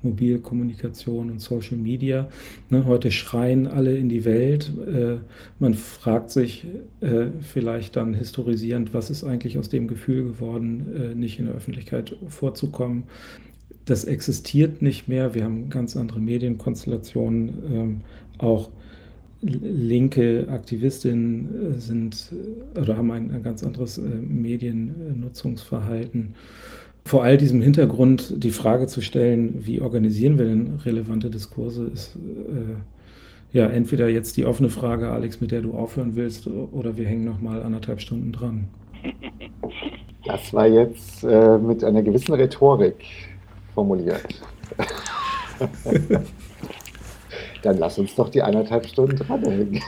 Mobilkommunikation und Social Media. Ne, heute schreien alle in die Welt. Äh, man fragt sich äh, vielleicht dann historisierend, was ist eigentlich aus dem Gefühl geworden, äh, nicht in der Öffentlichkeit vorzukommen. Das existiert nicht mehr. Wir haben ganz andere Medienkonstellationen. Ähm, auch linke Aktivistinnen äh, sind äh, oder haben ein, ein ganz anderes äh, Mediennutzungsverhalten. Vor all diesem Hintergrund die Frage zu stellen, wie organisieren wir denn relevante Diskurse, ist äh, ja entweder jetzt die offene Frage, Alex, mit der du aufhören willst, oder wir hängen noch mal anderthalb Stunden dran. Das war jetzt äh, mit einer gewissen Rhetorik formuliert. Dann lass uns doch die eineinhalb Stunden dranhängen.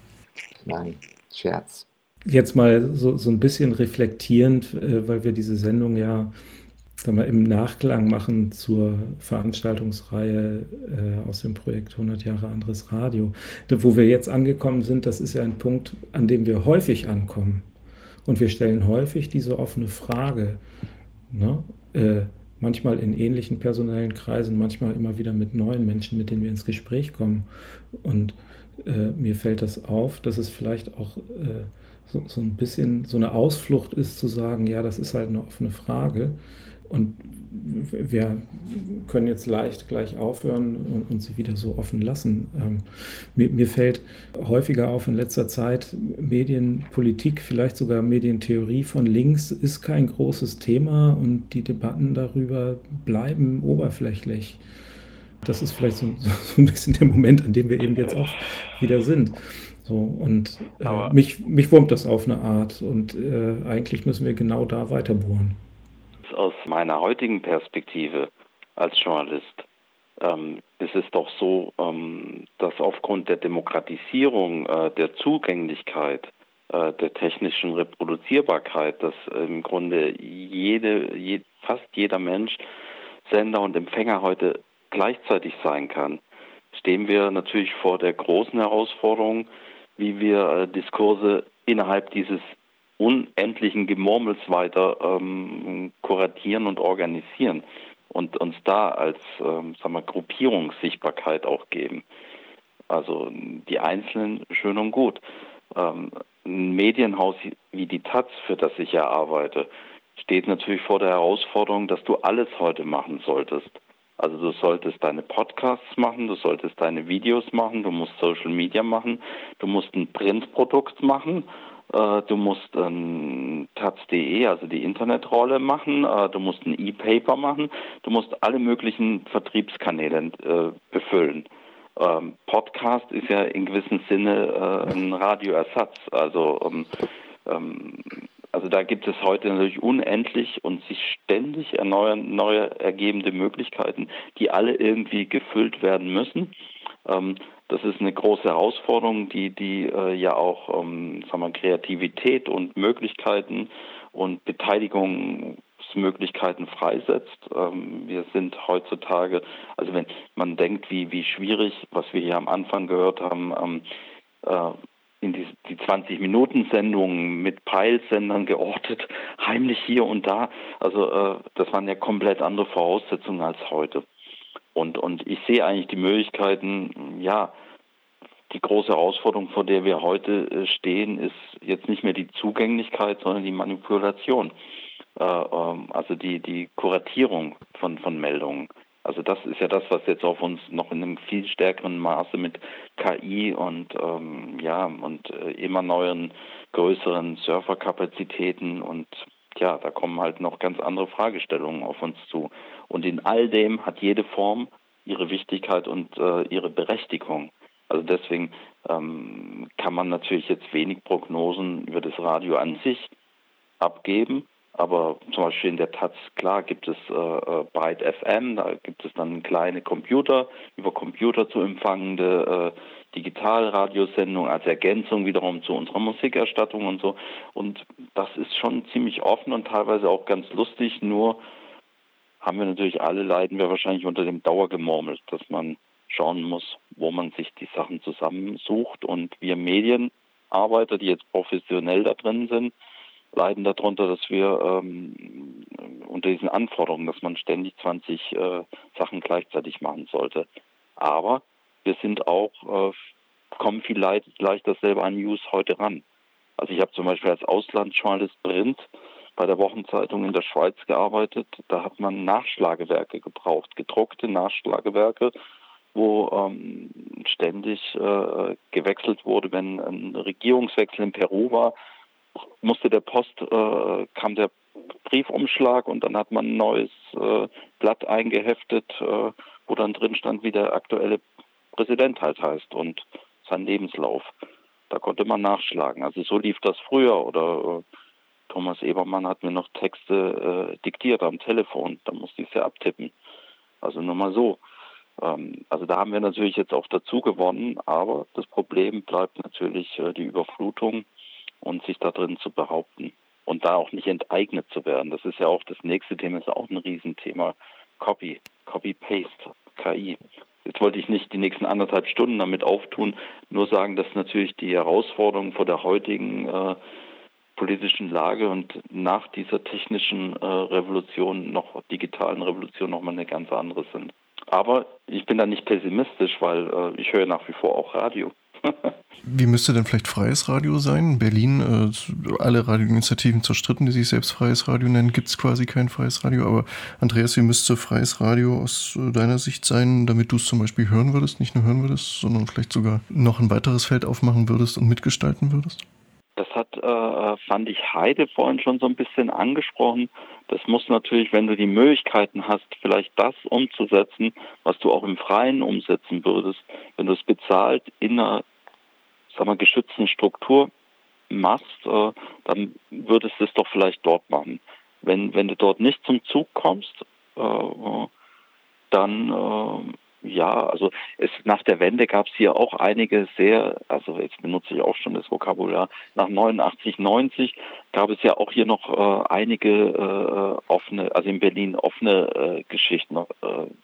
Nein, Scherz. Jetzt mal so, so ein bisschen reflektierend, äh, weil wir diese Sendung ja sagen wir, im Nachklang machen zur Veranstaltungsreihe äh, aus dem Projekt 100 Jahre anderes Radio. Wo wir jetzt angekommen sind, das ist ja ein Punkt, an dem wir häufig ankommen. Und wir stellen häufig diese offene Frage. Ne? Äh, manchmal in ähnlichen personellen Kreisen, manchmal immer wieder mit neuen Menschen, mit denen wir ins Gespräch kommen. Und äh, mir fällt das auf, dass es vielleicht auch äh, so, so, ein bisschen so eine Ausflucht ist, zu sagen, ja, das ist halt eine offene Frage. Und wir können jetzt leicht gleich aufhören und, und sie wieder so offen lassen. Ähm, mir, mir, fällt häufiger auf in letzter Zeit, Medienpolitik, vielleicht sogar Medientheorie von links ist kein großes Thema und die Debatten darüber bleiben oberflächlich. Das ist vielleicht so, so ein bisschen der Moment, an dem wir eben jetzt auch wieder sind. So, und äh, mich, mich wurmt das auf eine Art und äh, eigentlich müssen wir genau da weiterbohren aus meiner heutigen Perspektive als Journalist ähm, ist es doch so, ähm, dass aufgrund der Demokratisierung, äh, der Zugänglichkeit, äh, der technischen Reproduzierbarkeit, dass im Grunde jede, je, fast jeder Mensch Sender und Empfänger heute gleichzeitig sein kann, stehen wir natürlich vor der großen Herausforderung, wie wir äh, Diskurse innerhalb dieses unendlichen Gemurmels weiter ähm, kuratieren und organisieren und uns da als ähm, sagen wir, Gruppierungssichtbarkeit auch geben. Also die Einzelnen schön und gut. Ähm, ein Medienhaus wie die Taz, für das ich ja arbeite, steht natürlich vor der Herausforderung, dass du alles heute machen solltest. Also du solltest deine Podcasts machen, du solltest deine Videos machen, du musst Social Media machen, du musst ein Printprodukt machen du musst ein taz.de, also die Internetrolle machen, äh, du musst ein E-Paper machen, du musst alle möglichen Vertriebskanäle äh, befüllen. Ähm, Podcast ist ja in gewissem Sinne ein Radioersatz. Also, ähm, ähm, also da gibt es heute natürlich unendlich und sich ständig erneuern, neue ergebende Möglichkeiten, die alle irgendwie gefüllt werden müssen. Das ist eine große Herausforderung, die, die äh, ja auch ähm, sagen wir, Kreativität und Möglichkeiten und Beteiligungsmöglichkeiten freisetzt. Ähm, wir sind heutzutage, also wenn man denkt, wie, wie schwierig, was wir hier am Anfang gehört haben, ähm, äh, in die, die 20-Minuten-Sendungen mit Peilsendern geortet, heimlich hier und da. Also äh, das waren ja komplett andere Voraussetzungen als heute. Und, und ich sehe eigentlich die Möglichkeiten, ja, die große Herausforderung, vor der wir heute äh, stehen, ist jetzt nicht mehr die Zugänglichkeit, sondern die Manipulation. Äh, ähm, also die, die Kuratierung von, von Meldungen. Also das ist ja das, was jetzt auf uns noch in einem viel stärkeren Maße mit KI und ähm, ja und äh, immer neuen größeren Serverkapazitäten und ja, da kommen halt noch ganz andere Fragestellungen auf uns zu. Und in all dem hat jede Form ihre Wichtigkeit und äh, ihre Berechtigung. Also deswegen ähm, kann man natürlich jetzt wenig Prognosen über das Radio an sich abgeben. Aber zum Beispiel in der Taz, klar, gibt es äh, äh Byte FM, da gibt es dann kleine Computer, über Computer zu empfangende äh, Digitalradiosendung als Ergänzung wiederum zu unserer Musikerstattung und so. Und das ist schon ziemlich offen und teilweise auch ganz lustig, nur haben wir natürlich alle leiden wir wahrscheinlich unter dem Dauergemurmel, dass man schauen muss, wo man sich die Sachen zusammensucht. Und wir Medienarbeiter, die jetzt professionell da drin sind, leiden darunter, dass wir ähm, unter diesen Anforderungen, dass man ständig 20 äh, Sachen gleichzeitig machen sollte. Aber wir sind auch, äh, kommen vielleicht leichter selber an News heute ran. Also ich habe zum Beispiel als Auslandsjournalist Print bei der Wochenzeitung in der Schweiz gearbeitet. Da hat man Nachschlagewerke gebraucht, gedruckte Nachschlagewerke, wo ähm, ständig äh, gewechselt wurde, wenn ein Regierungswechsel in Peru war, musste der Post, äh, kam der Briefumschlag und dann hat man ein neues äh, Blatt eingeheftet, äh, wo dann drin stand, wie der aktuelle Präsident halt heißt und sein Lebenslauf. Da konnte man nachschlagen. Also so lief das früher oder äh, Thomas Ebermann hat mir noch Texte äh, diktiert am Telefon. Da musste ich sie abtippen. Also nur mal so. Ähm, also da haben wir natürlich jetzt auch dazu gewonnen, aber das Problem bleibt natürlich äh, die Überflutung und sich da drin zu behaupten und da auch nicht enteignet zu werden. Das ist ja auch das nächste Thema, ist auch ein Riesenthema. Copy, Copy-Paste, KI. Jetzt wollte ich nicht die nächsten anderthalb Stunden damit auftun, nur sagen, dass natürlich die Herausforderungen vor der heutigen äh, politischen Lage und nach dieser technischen äh, Revolution, noch digitalen Revolution, nochmal eine ganz andere sind. Aber ich bin da nicht pessimistisch, weil äh, ich höre nach wie vor auch Radio. Wie müsste denn vielleicht freies Radio sein? In Berlin, äh, alle Radioinitiativen zerstritten, die sich selbst freies Radio nennen, gibt es quasi kein freies Radio. Aber Andreas, wie müsste freies Radio aus äh, deiner Sicht sein, damit du es zum Beispiel hören würdest, nicht nur hören würdest, sondern vielleicht sogar noch ein weiteres Feld aufmachen würdest und mitgestalten würdest? Äh, fand ich, Heide vorhin schon so ein bisschen angesprochen. Das muss natürlich, wenn du die Möglichkeiten hast, vielleicht das umzusetzen, was du auch im Freien umsetzen würdest, wenn du es bezahlt in einer sag mal, geschützten Struktur machst, äh, dann würdest du es doch vielleicht dort machen. Wenn, wenn du dort nicht zum Zug kommst, äh, dann äh, ja, also es nach der Wende gab es hier auch einige sehr, also jetzt benutze ich auch schon das Vokabular, nach 89, 90 gab es ja auch hier noch äh, einige äh, offene, also in Berlin offene äh, Geschichten, äh,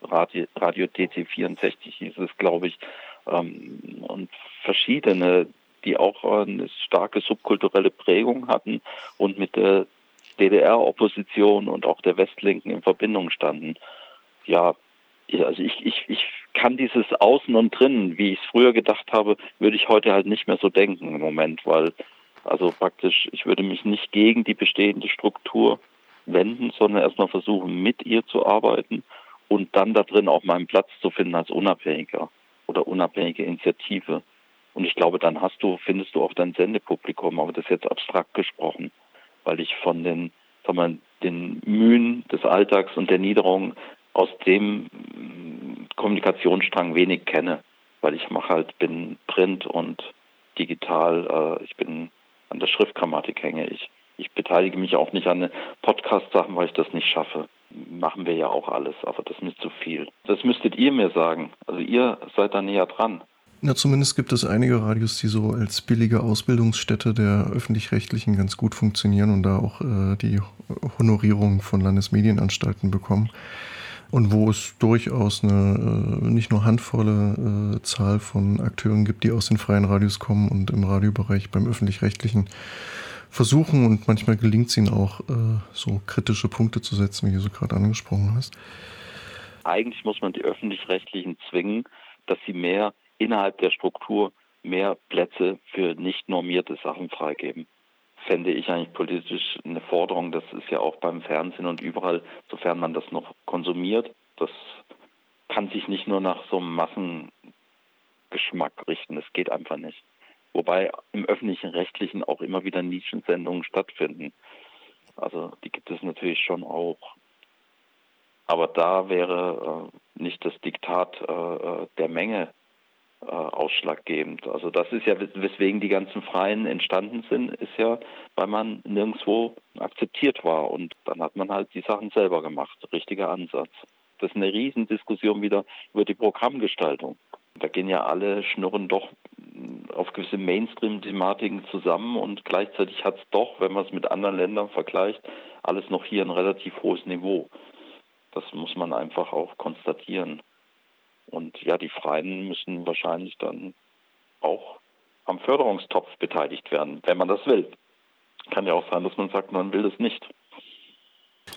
Radio, Radio DT64 hieß es, glaube ich, ähm, und verschiedene, die auch eine starke subkulturelle Prägung hatten und mit der DDR-Opposition und auch der Westlinken in Verbindung standen. Ja, also ich, ich, ich kann dieses Außen und Drinnen, wie ich es früher gedacht habe, würde ich heute halt nicht mehr so denken im Moment, weil also praktisch, ich würde mich nicht gegen die bestehende Struktur wenden, sondern erstmal versuchen, mit ihr zu arbeiten und dann da drin auch meinen Platz zu finden als Unabhängiger oder unabhängige Initiative. Und ich glaube, dann hast du, findest du auch dein Sendepublikum, aber das ist jetzt abstrakt gesprochen, weil ich von den, wir, den Mühen des Alltags und der Niederung aus dem Kommunikationsstrang wenig kenne, weil ich mache halt, bin Print und digital, äh, ich bin an der Schriftgrammatik hänge ich. Ich beteilige mich auch nicht an Podcast-Sachen, weil ich das nicht schaffe. Machen wir ja auch alles, aber das ist nicht zu viel. Das müsstet ihr mir sagen. Also ihr seid da näher dran. Na, zumindest gibt es einige Radios, die so als billige Ausbildungsstätte der öffentlich-rechtlichen ganz gut funktionieren und da auch äh, die Honorierung von Landesmedienanstalten bekommen und wo es durchaus eine äh, nicht nur handvolle äh, Zahl von Akteuren gibt, die aus den freien Radios kommen und im Radiobereich beim öffentlich-rechtlichen versuchen und manchmal gelingt es ihnen auch, äh, so kritische Punkte zu setzen, wie du so gerade angesprochen hast. Eigentlich muss man die öffentlich-rechtlichen zwingen, dass sie mehr innerhalb der Struktur mehr Plätze für nicht normierte Sachen freigeben fände ich eigentlich politisch eine Forderung. Das ist ja auch beim Fernsehen und überall, sofern man das noch konsumiert. Das kann sich nicht nur nach so einem Massengeschmack richten. Das geht einfach nicht. Wobei im öffentlichen Rechtlichen auch immer wieder Nischensendungen stattfinden. Also die gibt es natürlich schon auch. Aber da wäre äh, nicht das Diktat äh, der Menge äh, ausschlaggebend. Also das ist ja, weswegen die ganzen Freien entstanden sind, ist ja, weil man nirgendwo akzeptiert war und dann hat man halt die Sachen selber gemacht. Richtiger Ansatz. Das ist eine Riesendiskussion wieder über die Programmgestaltung. Da gehen ja alle Schnurren doch auf gewisse Mainstream-Thematiken zusammen und gleichzeitig hat es doch, wenn man es mit anderen Ländern vergleicht, alles noch hier ein relativ hohes Niveau. Das muss man einfach auch konstatieren. Und ja, die Freien müssen wahrscheinlich dann auch am Förderungstopf beteiligt werden, wenn man das will. Kann ja auch sein, dass man sagt, man will das nicht.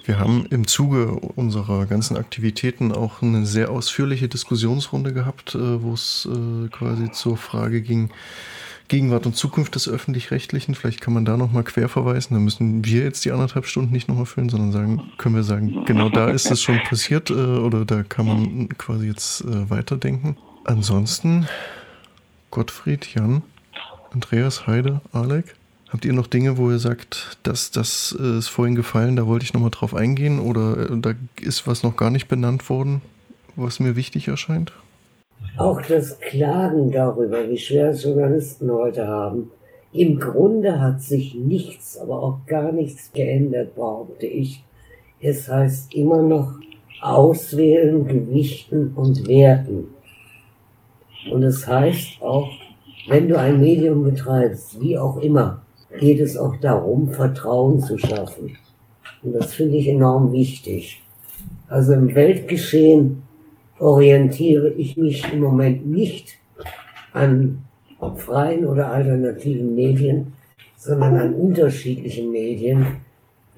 Wir haben im Zuge unserer ganzen Aktivitäten auch eine sehr ausführliche Diskussionsrunde gehabt, äh, wo es äh, quasi zur Frage ging, Gegenwart und Zukunft des Öffentlich-Rechtlichen. Vielleicht kann man da nochmal quer verweisen. Da müssen wir jetzt die anderthalb Stunden nicht nochmal füllen, sondern sagen, können wir sagen, genau da ist es schon passiert äh, oder da kann man quasi jetzt äh, weiterdenken. Ansonsten, Gottfried, Jan, Andreas, Heide, Alec, habt ihr noch Dinge, wo ihr sagt, das, das äh, ist vorhin gefallen, da wollte ich nochmal drauf eingehen oder äh, da ist was noch gar nicht benannt worden, was mir wichtig erscheint? Auch das Klagen darüber, wie schwer es Journalisten heute haben, im Grunde hat sich nichts, aber auch gar nichts geändert, behaupte ich. Es heißt immer noch auswählen, gewichten und werten. Und es heißt auch, wenn du ein Medium betreibst, wie auch immer, geht es auch darum, Vertrauen zu schaffen. Und das finde ich enorm wichtig. Also im Weltgeschehen orientiere ich mich im Moment nicht an freien oder alternativen Medien, sondern an unterschiedlichen Medien,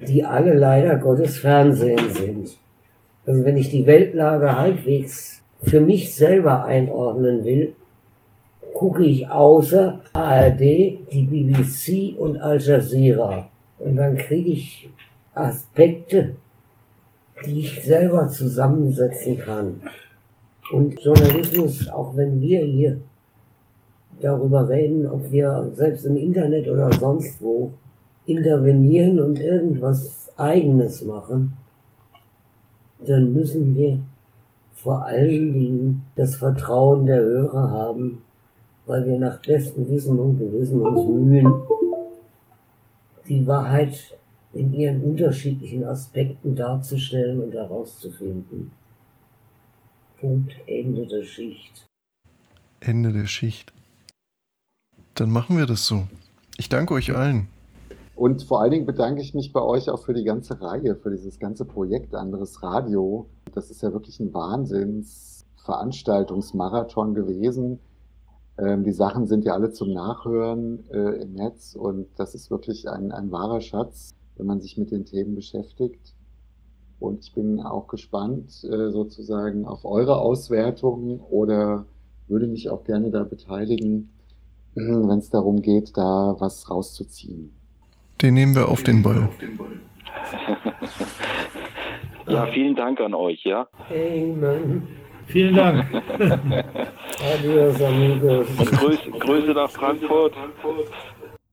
die alle leider Gottes Fernsehen sind. Also wenn ich die Weltlage halbwegs für mich selber einordnen will, gucke ich außer ARD die BBC und Al Jazeera. Und dann kriege ich Aspekte, die ich selber zusammensetzen kann. Und Journalismus, auch wenn wir hier darüber reden, ob wir selbst im Internet oder sonst wo intervenieren und irgendwas Eigenes machen, dann müssen wir vor allen Dingen das Vertrauen der Hörer haben, weil wir nach bestem Wissen und Gewissen uns mühen, die Wahrheit in ihren unterschiedlichen Aspekten darzustellen und herauszufinden. Punkt, Ende der Schicht. Ende der Schicht. Dann machen wir das so. Ich danke euch allen. Und vor allen Dingen bedanke ich mich bei euch auch für die ganze Reihe, für dieses ganze Projekt Anderes Radio. Das ist ja wirklich ein Wahnsinnsveranstaltungsmarathon gewesen. Ähm, die Sachen sind ja alle zum Nachhören äh, im Netz und das ist wirklich ein, ein wahrer Schatz, wenn man sich mit den Themen beschäftigt. Und ich bin auch gespannt äh, sozusagen auf eure Auswertungen oder würde mich auch gerne da beteiligen, wenn es darum geht, da was rauszuziehen. Den nehmen wir auf den Ball. Ja, vielen Dank an euch, ja. Amen. Vielen Dank. Adios, amigos. Grüße, Grüße nach Frankfurt.